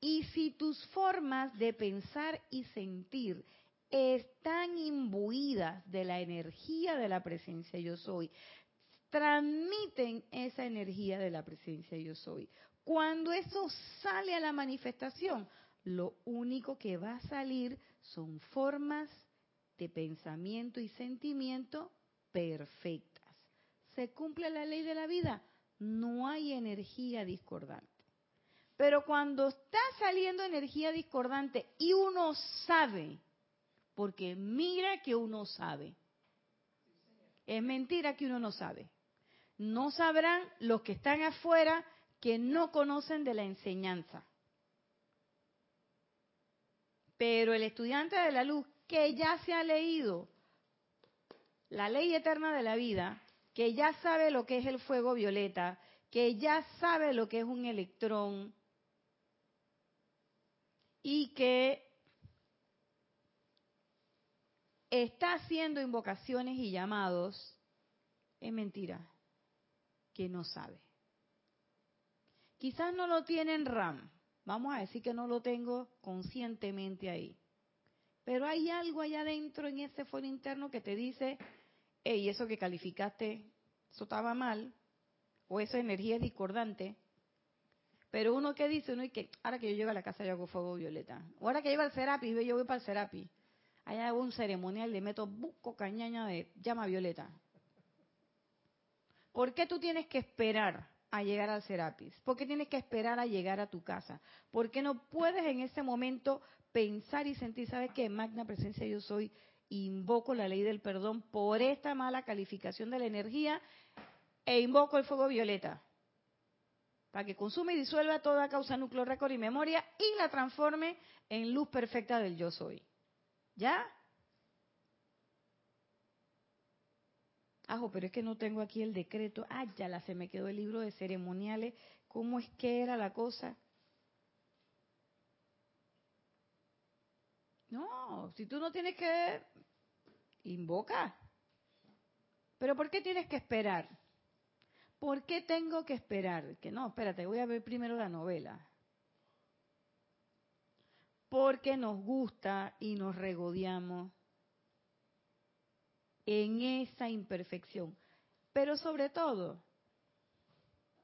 [SPEAKER 1] Y si tus formas de pensar y sentir están imbuidas de la energía de la presencia yo soy, transmiten esa energía de la presencia yo soy. Cuando eso sale a la manifestación, lo único que va a salir son formas de pensamiento y sentimiento perfectas. ¿Se cumple la ley de la vida? No hay energía discordante. Pero cuando está saliendo energía discordante y uno sabe, porque mira que uno sabe, es mentira que uno no sabe. No sabrán los que están afuera que no conocen de la enseñanza. Pero el estudiante de la luz que ya se ha leído la ley eterna de la vida, que ya sabe lo que es el fuego violeta, que ya sabe lo que es un electrón, y que está haciendo invocaciones y llamados, es mentira, que no sabe. Quizás no lo tiene en RAM, vamos a decir que no lo tengo conscientemente ahí. Pero hay algo allá adentro en ese foro interno que te dice, hey, eso que calificaste, eso estaba mal, o esa energía es discordante, pero uno que dice, uno y que ahora que yo llego a la casa yo hago fuego violeta. O ahora que llego al Serapi, yo voy para el Serapi. Allá hago un ceremonial, le meto buco cañaña de llama violeta. ¿Por qué tú tienes que esperar a llegar al Serapis? ¿Por qué tienes que esperar a llegar a tu casa? ¿Por qué no puedes en ese momento pensar y sentir, sabes que magna presencia yo soy, invoco la ley del perdón por esta mala calificación de la energía e invoco el fuego violeta? para que consume y disuelva toda causa, núcleo, récord y memoria y la transforme en luz perfecta del yo soy. ¿Ya? Ajo, pero es que no tengo aquí el decreto. Ah, ya la se me quedó el libro de ceremoniales. ¿Cómo es que era la cosa? No, si tú no tienes que invoca. Pero ¿por qué tienes que esperar? ¿Por qué tengo que esperar? Que no, espérate, voy a ver primero la novela. Porque nos gusta y nos regodeamos en esa imperfección. Pero sobre todo,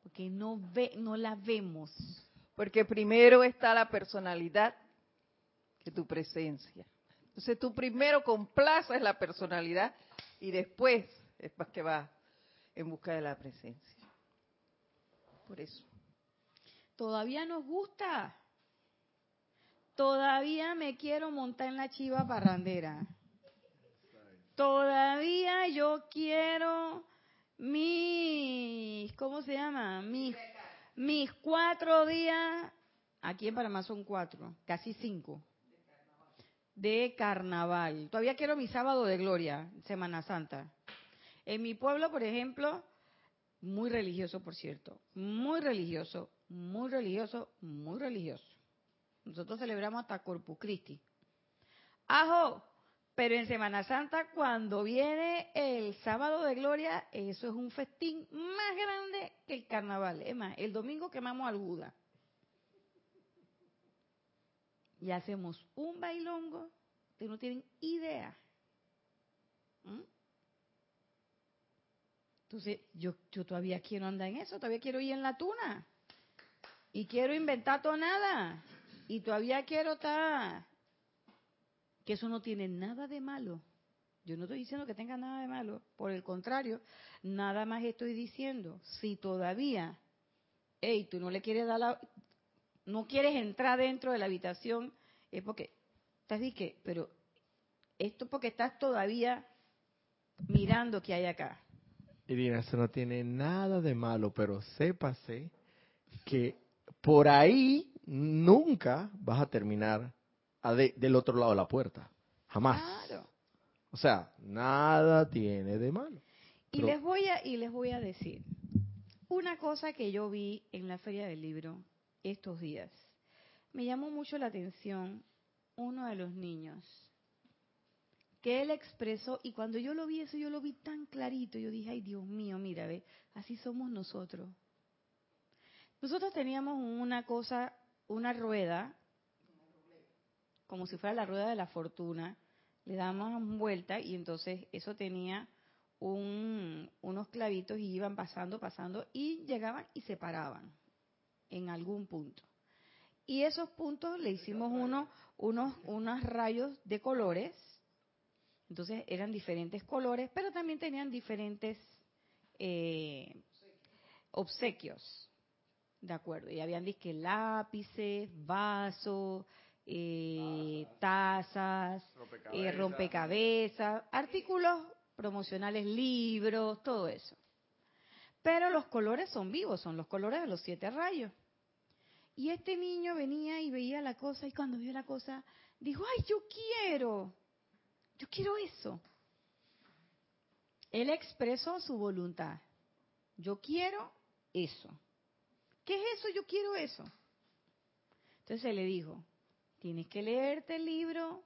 [SPEAKER 1] porque no, ve, no la vemos.
[SPEAKER 4] Porque primero está la personalidad que tu presencia. Entonces tú primero complaces la personalidad y después es más que va en busca de la presencia. Por eso.
[SPEAKER 1] Todavía nos gusta. Todavía me quiero montar en la chiva parrandera. Todavía yo quiero mis, ¿cómo se llama? Mis, mis cuatro días, aquí en Panamá son cuatro, casi cinco, de carnaval. Todavía quiero mi sábado de gloria, Semana Santa. En mi pueblo, por ejemplo, muy religioso, por cierto, muy religioso, muy religioso, muy religioso. Nosotros celebramos hasta Corpus Christi. Ajo, pero en Semana Santa, cuando viene el sábado de gloria, eso es un festín más grande que el carnaval. Es más, el domingo quemamos al Buda. Y hacemos un bailongo que no tienen idea. ¿Mm? Entonces, yo, yo todavía quiero andar en eso, todavía quiero ir en la tuna. Y quiero inventar tonada. Y todavía quiero estar... Que eso no tiene nada de malo. Yo no estoy diciendo que tenga nada de malo. Por el contrario, nada más estoy diciendo. Si todavía, hey, tú no le quieres dar la... No quieres entrar dentro de la habitación, es porque... Estás que, pero esto porque estás todavía mirando que hay acá.
[SPEAKER 3] Irina, eso no tiene nada de malo, pero sépase que por ahí nunca vas a terminar del otro lado de la puerta. Jamás. Claro. O sea, nada tiene de malo.
[SPEAKER 1] Y les voy a y les voy a decir una cosa que yo vi en la feria del libro estos días. Me llamó mucho la atención uno de los niños que él expresó y cuando yo lo vi eso yo lo vi tan clarito, yo dije, "Ay, Dios mío, mira, ve, así somos nosotros." Nosotros teníamos una cosa, una rueda como si fuera la rueda de la fortuna, le damos vuelta y entonces eso tenía unos clavitos y iban pasando, pasando y llegaban y se paraban en algún punto. Y esos puntos le hicimos unos, unos, unos rayos de colores, entonces eran diferentes colores, pero también tenían diferentes eh, obsequios. De acuerdo, y habían disque lápices, vasos, eh, tazas, eh, rompecabezas, artículos promocionales, libros, todo eso. Pero los colores son vivos, son los colores de los siete rayos. Y este niño venía y veía la cosa y cuando vio la cosa dijo, ay, yo quiero, yo quiero eso. Él expresó su voluntad. Yo quiero eso. ¿Qué es eso? Yo quiero eso. Entonces le dijo, tienes que leerte el libro,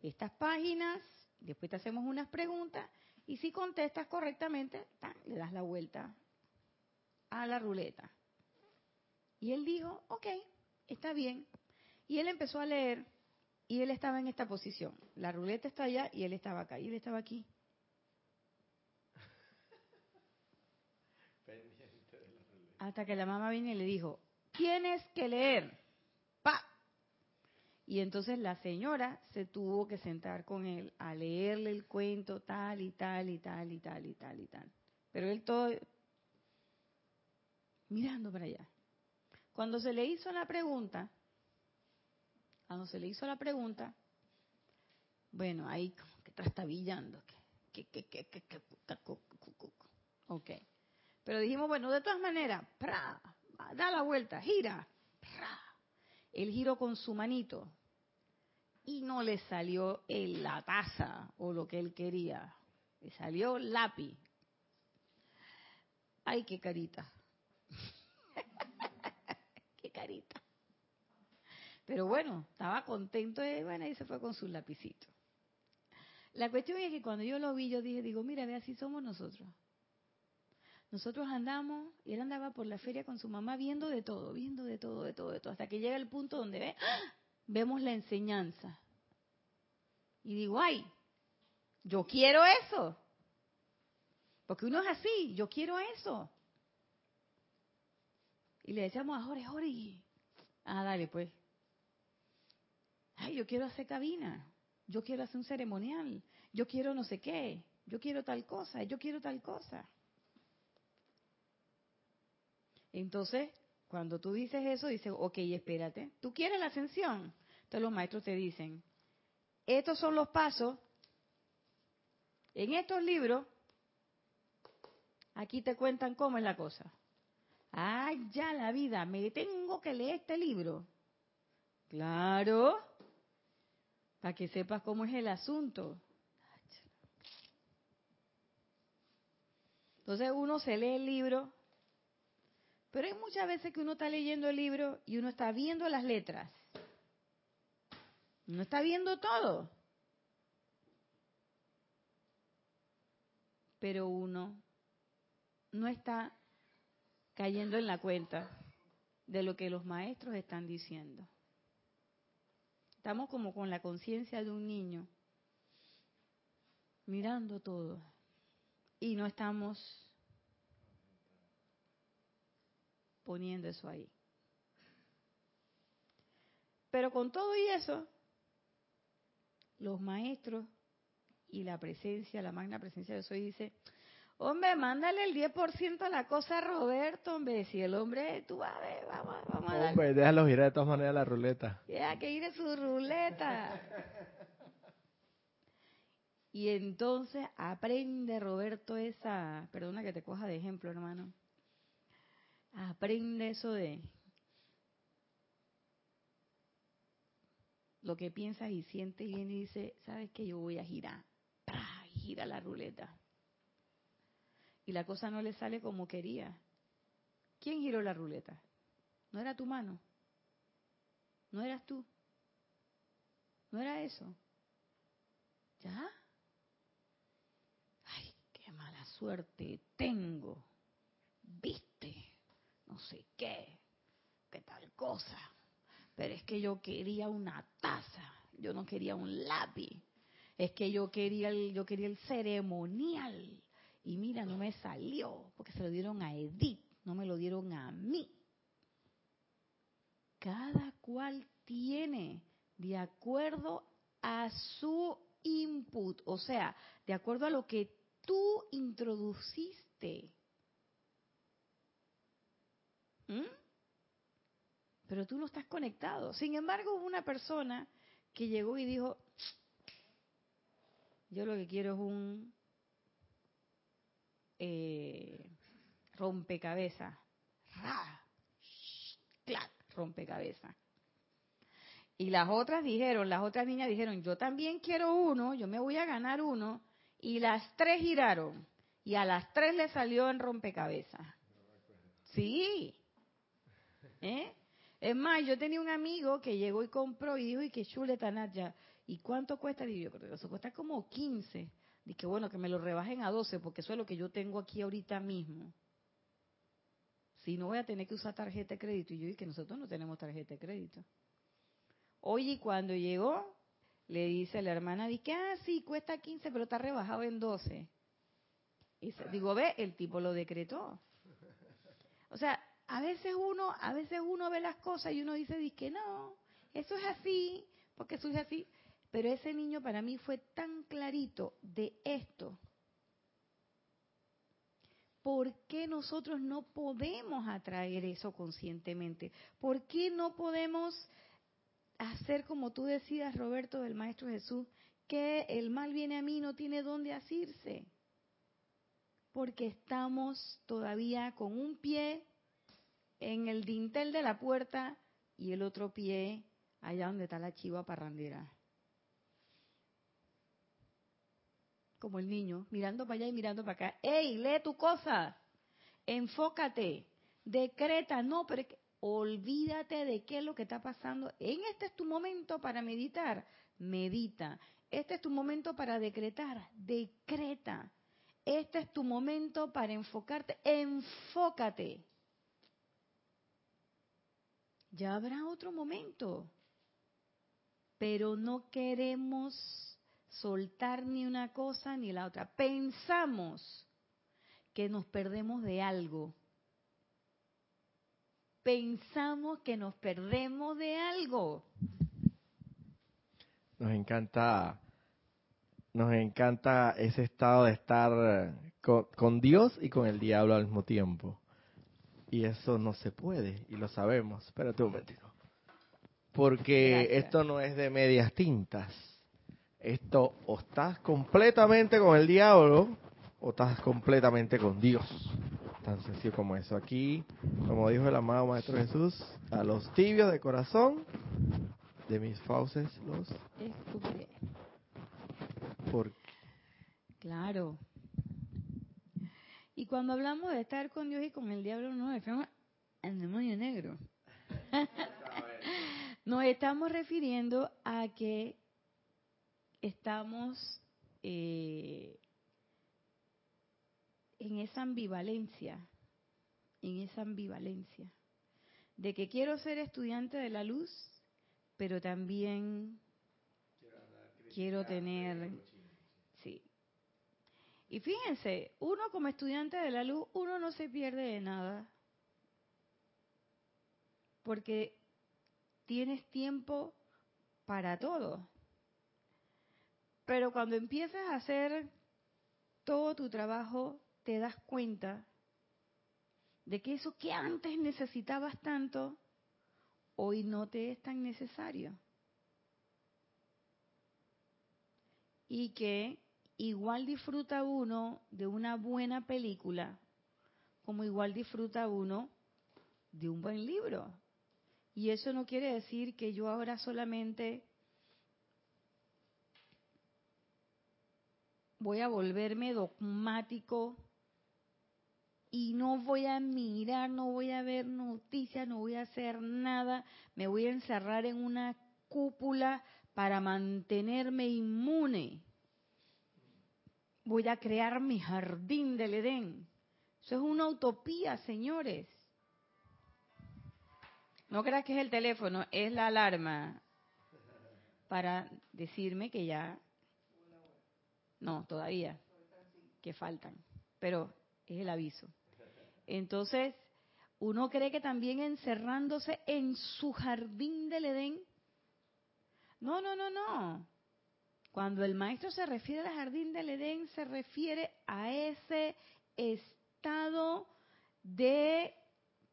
[SPEAKER 1] estas páginas, después te hacemos unas preguntas y si contestas correctamente, le das la vuelta a la ruleta. Y él dijo, ok, está bien. Y él empezó a leer y él estaba en esta posición. La ruleta está allá y él estaba acá y él estaba aquí. Hasta que la mamá vino y le dijo, tienes que leer. Pa. Y entonces la señora se tuvo que sentar con él a leerle el cuento tal y tal y tal y tal y tal y tal. Pero él todo mirando para allá. Cuando se le hizo la pregunta, cuando se le hizo la pregunta, bueno, ahí como que trastabillando, que, que, que, que, que, ok. Pero dijimos, bueno, de todas maneras, da la vuelta, gira, El giro con su manito, y no le salió en la taza o lo que él quería. Le salió lápiz. Ay, qué carita. (laughs) qué carita. Pero bueno, estaba contento y bueno, ahí se fue con su lapicito. La cuestión es que cuando yo lo vi, yo dije, digo, mira, ve, así somos nosotros. Nosotros andamos, y él andaba por la feria con su mamá viendo de todo, viendo de todo, de todo, de todo, hasta que llega el punto donde ve, ¡ah! vemos la enseñanza. Y digo, ay, yo quiero eso. Porque uno es así, yo quiero eso. Y le decíamos a Jorge, Jorge, ah, dale pues. Ay, yo quiero hacer cabina, yo quiero hacer un ceremonial, yo quiero no sé qué, yo quiero tal cosa, yo quiero tal cosa. Entonces, cuando tú dices eso, dices, ok, espérate, ¿tú quieres la ascensión? Entonces los maestros te dicen, estos son los pasos. En estos libros, aquí te cuentan cómo es la cosa. Ay, ya la vida, me tengo que leer este libro. Claro, para que sepas cómo es el asunto. Entonces uno se lee el libro, pero hay muchas veces que uno está leyendo el libro y uno está viendo las letras. No está viendo todo. Pero uno no está cayendo en la cuenta de lo que los maestros están diciendo. Estamos como con la conciencia de un niño, mirando todo, y no estamos poniendo eso ahí. Pero con todo y eso, los maestros y la presencia, la magna presencia de soy dice, hombre, mándale el 10% a la cosa a Roberto, hombre, si el hombre, tú vas a ver, vamos, vamos a dar.
[SPEAKER 3] Hombre, déjalo girar de todas maneras la ruleta.
[SPEAKER 1] Ya, que gire su ruleta. y entonces aprende Roberto esa, perdona que te coja de ejemplo, hermano. Aprende eso de lo que piensas y sientes y viene y dice, ¿sabes qué? Yo voy a girar. gira la ruleta. Y la cosa no le sale como quería. ¿Quién giró la ruleta? No era tu mano. No eras tú. No era eso. ¿Ya? Ay, qué mala suerte tengo. ¿Viste? No sé qué. ¿Qué tal cosa? Pero es que yo quería una taza. Yo no quería un lápiz. Es que yo quería el, yo quería el ceremonial. Y mira, no me salió porque se lo dieron a Edith, no me lo dieron a mí. Cada cual tiene de acuerdo a su input, o sea, de acuerdo a lo que tú introduciste. ¿Mm? Pero tú no estás conectado. Sin embargo, hubo una persona que llegó y dijo, yo lo que quiero es un eh, rompecabezas. ¡Ra! ¡Clac! Rompecabezas. Y las otras dijeron, las otras niñas dijeron, yo también quiero uno, yo me voy a ganar uno. Y las tres giraron. Y a las tres le salió en rompecabezas. Sí. ¿Eh? Es más, yo tenía un amigo que llegó y compró y dijo, y que chuleta Naya. ¿Y cuánto cuesta? Y yo creo que eso cuesta como 15. Dije, bueno, que me lo rebajen a 12, porque eso es lo que yo tengo aquí ahorita mismo. Si no voy a tener que usar tarjeta de crédito. Y yo dije que nosotros no tenemos tarjeta de crédito. Oye, cuando llegó, le dice la hermana, dice, ah, sí, cuesta 15, pero está rebajado en 12. Y digo, ve, el tipo lo decretó. O sea, a veces uno, a veces uno ve las cosas y uno dice, dice que no, eso es así, porque eso es así. Pero ese niño para mí fue tan clarito de esto. ¿Por qué nosotros no podemos atraer eso conscientemente? ¿Por qué no podemos hacer como tú decías, Roberto, del Maestro Jesús, que el mal viene a mí no tiene dónde asirse? Porque estamos todavía con un pie en el dintel de la puerta y el otro pie allá donde está la chiva parrandera. Como el niño, mirando para allá y mirando para acá. ¡Ey, lee tu cosa! Enfócate, decreta, no, pero olvídate de qué es lo que está pasando. En este es tu momento para meditar, medita. Este es tu momento para decretar, decreta. Este es tu momento para enfocarte, enfócate. Ya habrá otro momento. Pero no queremos soltar ni una cosa ni la otra. Pensamos que nos perdemos de algo. Pensamos que nos perdemos de algo.
[SPEAKER 3] Nos encanta, nos encanta ese estado de estar con Dios y con el diablo al mismo tiempo. Y eso no se puede, y lo sabemos. Espérate un momentito. Porque esto no es de medias tintas. Esto o estás completamente con el diablo o estás completamente con Dios. Tan sencillo como eso. Aquí, como dijo el amado Maestro Jesús, a los tibios de corazón, de mis fauces los escupiré.
[SPEAKER 1] Por... Claro, y cuando hablamos de estar con Dios y con el diablo, nos referimos al demonio negro. (laughs) nos estamos refiriendo a que estamos eh, en esa ambivalencia, en esa ambivalencia, de que quiero ser estudiante de la luz, pero también quiero tener y fíjense, uno como estudiante de la luz, uno no se pierde de nada. Porque tienes tiempo para todo. Pero cuando empiezas a hacer todo tu trabajo, te das cuenta de que eso que antes necesitabas tanto, hoy no te es tan necesario. Y que igual disfruta uno de una buena película como igual disfruta uno de un buen libro. Y eso no quiere decir que yo ahora solamente voy a volverme dogmático y no voy a mirar, no voy a ver noticias, no voy a hacer nada, me voy a encerrar en una cúpula para mantenerme inmune. Voy a crear mi jardín del Edén. Eso es una utopía, señores. No creas que es el teléfono, es la alarma para decirme que ya... No, todavía, que faltan, pero es el aviso. Entonces, uno cree que también encerrándose en su jardín del Edén. No, no, no, no. Cuando el maestro se refiere al jardín del Edén, se refiere a ese estado de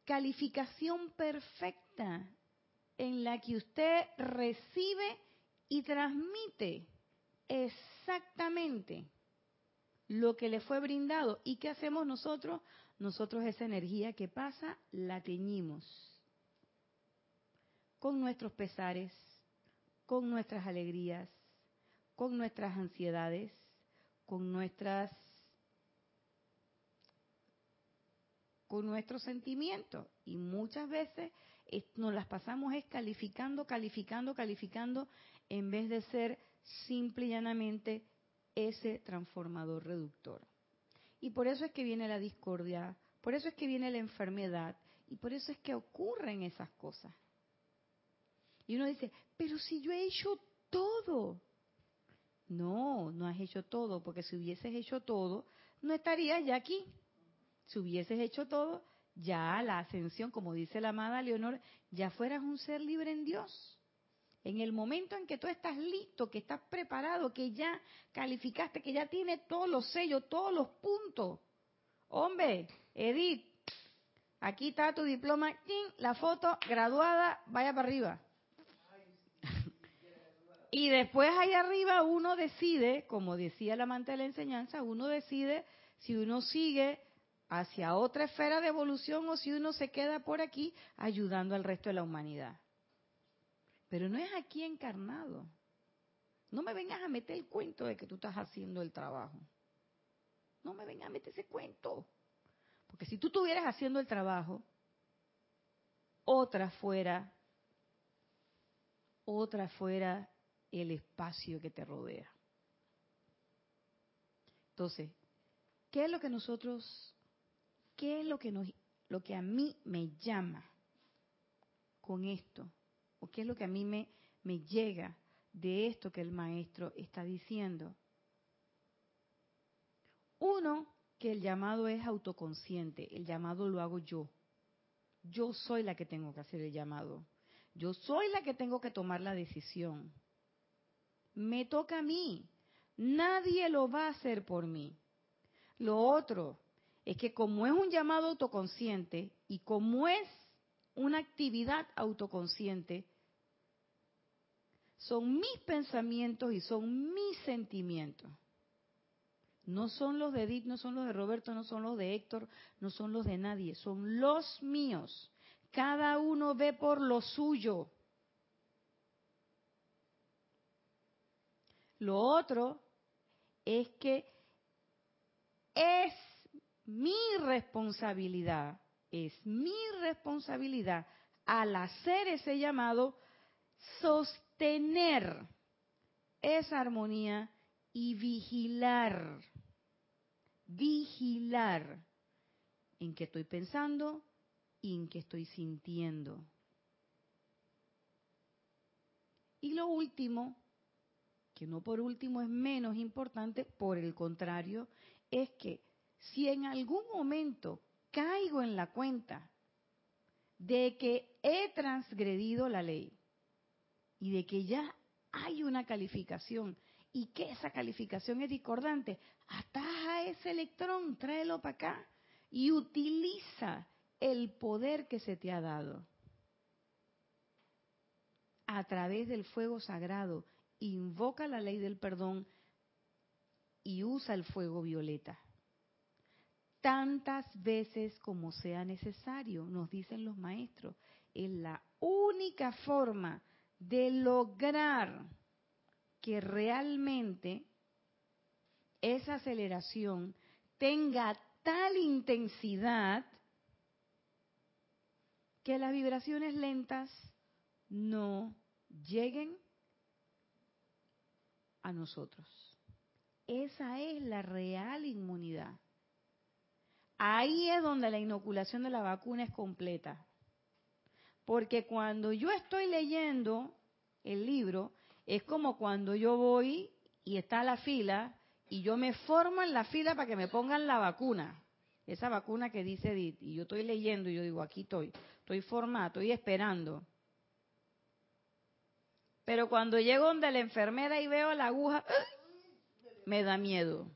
[SPEAKER 1] calificación perfecta en la que usted recibe y transmite exactamente lo que le fue brindado. ¿Y qué hacemos nosotros? Nosotros esa energía que pasa la teñimos con nuestros pesares, con nuestras alegrías, con nuestras ansiedades, con nuestras con nuestros sentimientos y muchas veces nos las pasamos es calificando, calificando, calificando en vez de ser simple y llanamente ese transformador reductor. Y por eso es que viene la discordia, por eso es que viene la enfermedad y por eso es que ocurren esas cosas. Y uno dice, pero si yo he hecho todo. No, no has hecho todo, porque si hubieses hecho todo, no estarías ya aquí. Si hubieses hecho todo, ya la ascensión, como dice la amada Leonor, ya fueras un ser libre en Dios. En el momento en que tú estás listo, que estás preparado, que ya calificaste, que ya tiene todos los sellos, todos los puntos. Hombre, Edith, aquí está tu diploma, la foto graduada, vaya para arriba. y después ahí arriba uno decide, como decía el amante de la enseñanza, uno decide si uno sigue hacia otra esfera de evolución o si uno se queda por aquí ayudando al resto de la humanidad. Pero no es aquí encarnado. No me vengas a meter el cuento de que tú estás haciendo el trabajo. No me vengas a meter ese cuento. Porque si tú estuvieras haciendo el trabajo, otra fuera, otra fuera el espacio que te rodea. Entonces, ¿qué es lo que nosotros, qué es lo que nos, lo que a mí me llama con esto? O qué es lo que a mí me, llega de esto que el maestro está diciendo. Uno, que el llamado es autoconsciente, el llamado lo hago yo. Yo soy la que tengo que hacer el llamado. Yo soy la que tengo que tomar la decisión. Me toca a mí. Nadie lo va a hacer por mí. Lo otro es que como es un llamado autoconsciente y como es una actividad autoconsciente, son mis pensamientos y son mis sentimientos. No son los de Edith, no son los de Roberto, no son los de Héctor, no son los de nadie, son los míos. Cada uno ve por lo suyo. Lo otro es que es mi responsabilidad es mi responsabilidad al hacer ese llamado sostener esa armonía y vigilar, vigilar en qué estoy pensando y en qué estoy sintiendo. Y lo último, que no por último es menos importante, por el contrario, es que si en algún momento caigo en la cuenta de que he transgredido la ley y de que ya hay una calificación. Y que esa calificación es discordante, ataja ese electrón, tráelo para acá y utiliza el poder que se te ha dado a través del fuego sagrado. Invoca la ley del perdón y usa el fuego violeta tantas veces como sea necesario, nos dicen los maestros. Es la única forma de lograr que realmente esa aceleración tenga tal intensidad que las vibraciones lentas no lleguen a nosotros. Esa es la real inmunidad. Ahí es donde la inoculación de la vacuna es completa. Porque cuando yo estoy leyendo el libro, es como cuando yo voy y está la fila y yo me formo en la fila para que me pongan la vacuna. Esa vacuna que dice Edith, y yo estoy leyendo y yo digo, aquí estoy, estoy formada, estoy esperando. Pero cuando llego donde la enfermera y veo la aguja, me da miedo.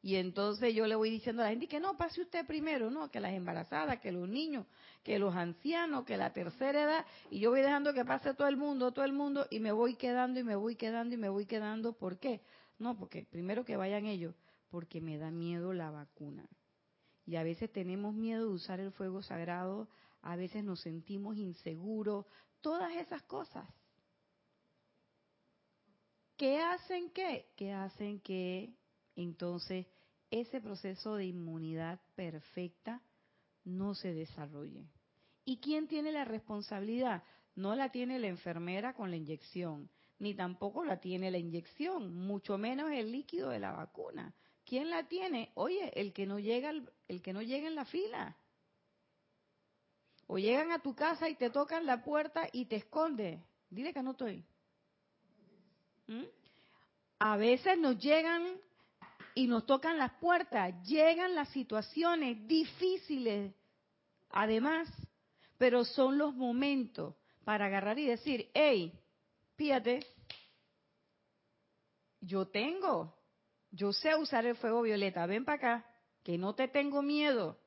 [SPEAKER 1] Y entonces yo le voy diciendo a la gente que no, pase usted primero, no, que las embarazadas, que los niños, que los ancianos, que la tercera edad, y yo voy dejando que pase todo el mundo, todo el mundo, y me voy quedando y me voy quedando y me voy quedando. ¿Por qué? No, porque primero que vayan ellos, porque me da miedo la vacuna. Y a veces tenemos miedo de usar el fuego sagrado, a veces nos sentimos inseguros, todas esas cosas. ¿Qué hacen qué? Que hacen que entonces ese proceso de inmunidad perfecta no se desarrolle. ¿Y quién tiene la responsabilidad? No la tiene la enfermera con la inyección, ni tampoco la tiene la inyección, mucho menos el líquido de la vacuna. ¿Quién la tiene? Oye, el que no llega, el que no llega en la fila. O llegan a tu casa y te tocan la puerta y te esconde. Dile que no estoy. ¿Mm? A veces nos llegan y nos tocan las puertas, llegan las situaciones difíciles, además, pero son los momentos para agarrar y decir, hey, fíjate, yo tengo, yo sé usar el fuego violeta, ven para acá, que no te tengo miedo.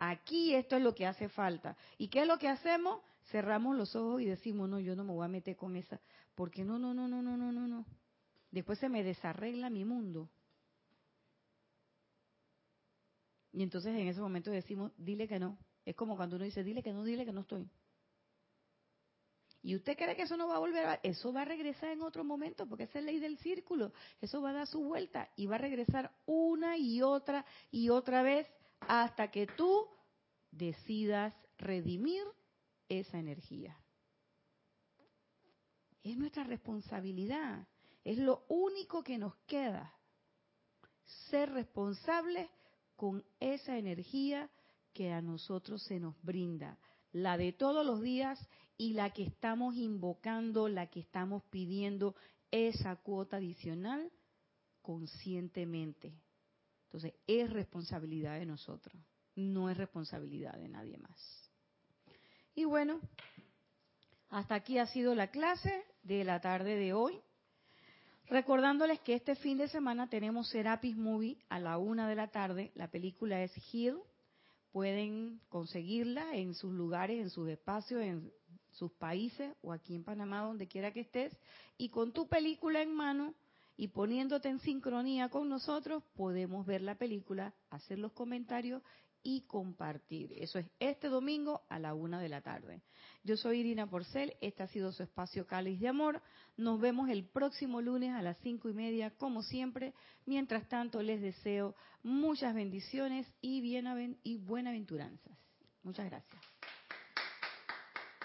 [SPEAKER 1] Aquí esto es lo que hace falta. ¿Y qué es lo que hacemos? Cerramos los ojos y decimos, no, yo no me voy a meter con esa, porque no, no, no, no, no, no, no, no. Después se me desarregla mi mundo. Y entonces en ese momento decimos, dile que no. Es como cuando uno dice, dile que no, dile que no estoy. Y usted cree que eso no va a volver a... Eso va a regresar en otro momento, porque esa es ley del círculo. Eso va a dar su vuelta y va a regresar una y otra y otra vez hasta que tú decidas redimir esa energía. Es nuestra responsabilidad. Es lo único que nos queda. Ser responsables con esa energía que a nosotros se nos brinda. La de todos los días y la que estamos invocando, la que estamos pidiendo esa cuota adicional conscientemente. Entonces, es responsabilidad de nosotros, no es responsabilidad de nadie más. Y bueno, hasta aquí ha sido la clase de la tarde de hoy. Recordándoles que este fin de semana tenemos Serapis Movie a la una de la tarde. La película es Hill. Pueden conseguirla en sus lugares, en sus espacios, en sus países o aquí en Panamá, donde quiera que estés. Y con tu película en mano y poniéndote en sincronía con nosotros, podemos ver la película, hacer los comentarios y compartir. Eso es este domingo a la una de la tarde. Yo soy Irina Porcel, este ha sido su espacio Cáliz de Amor. Nos vemos el próximo lunes a las cinco y media, como siempre. Mientras tanto, les deseo muchas bendiciones y, y buenaventuranzas. Muchas gracias.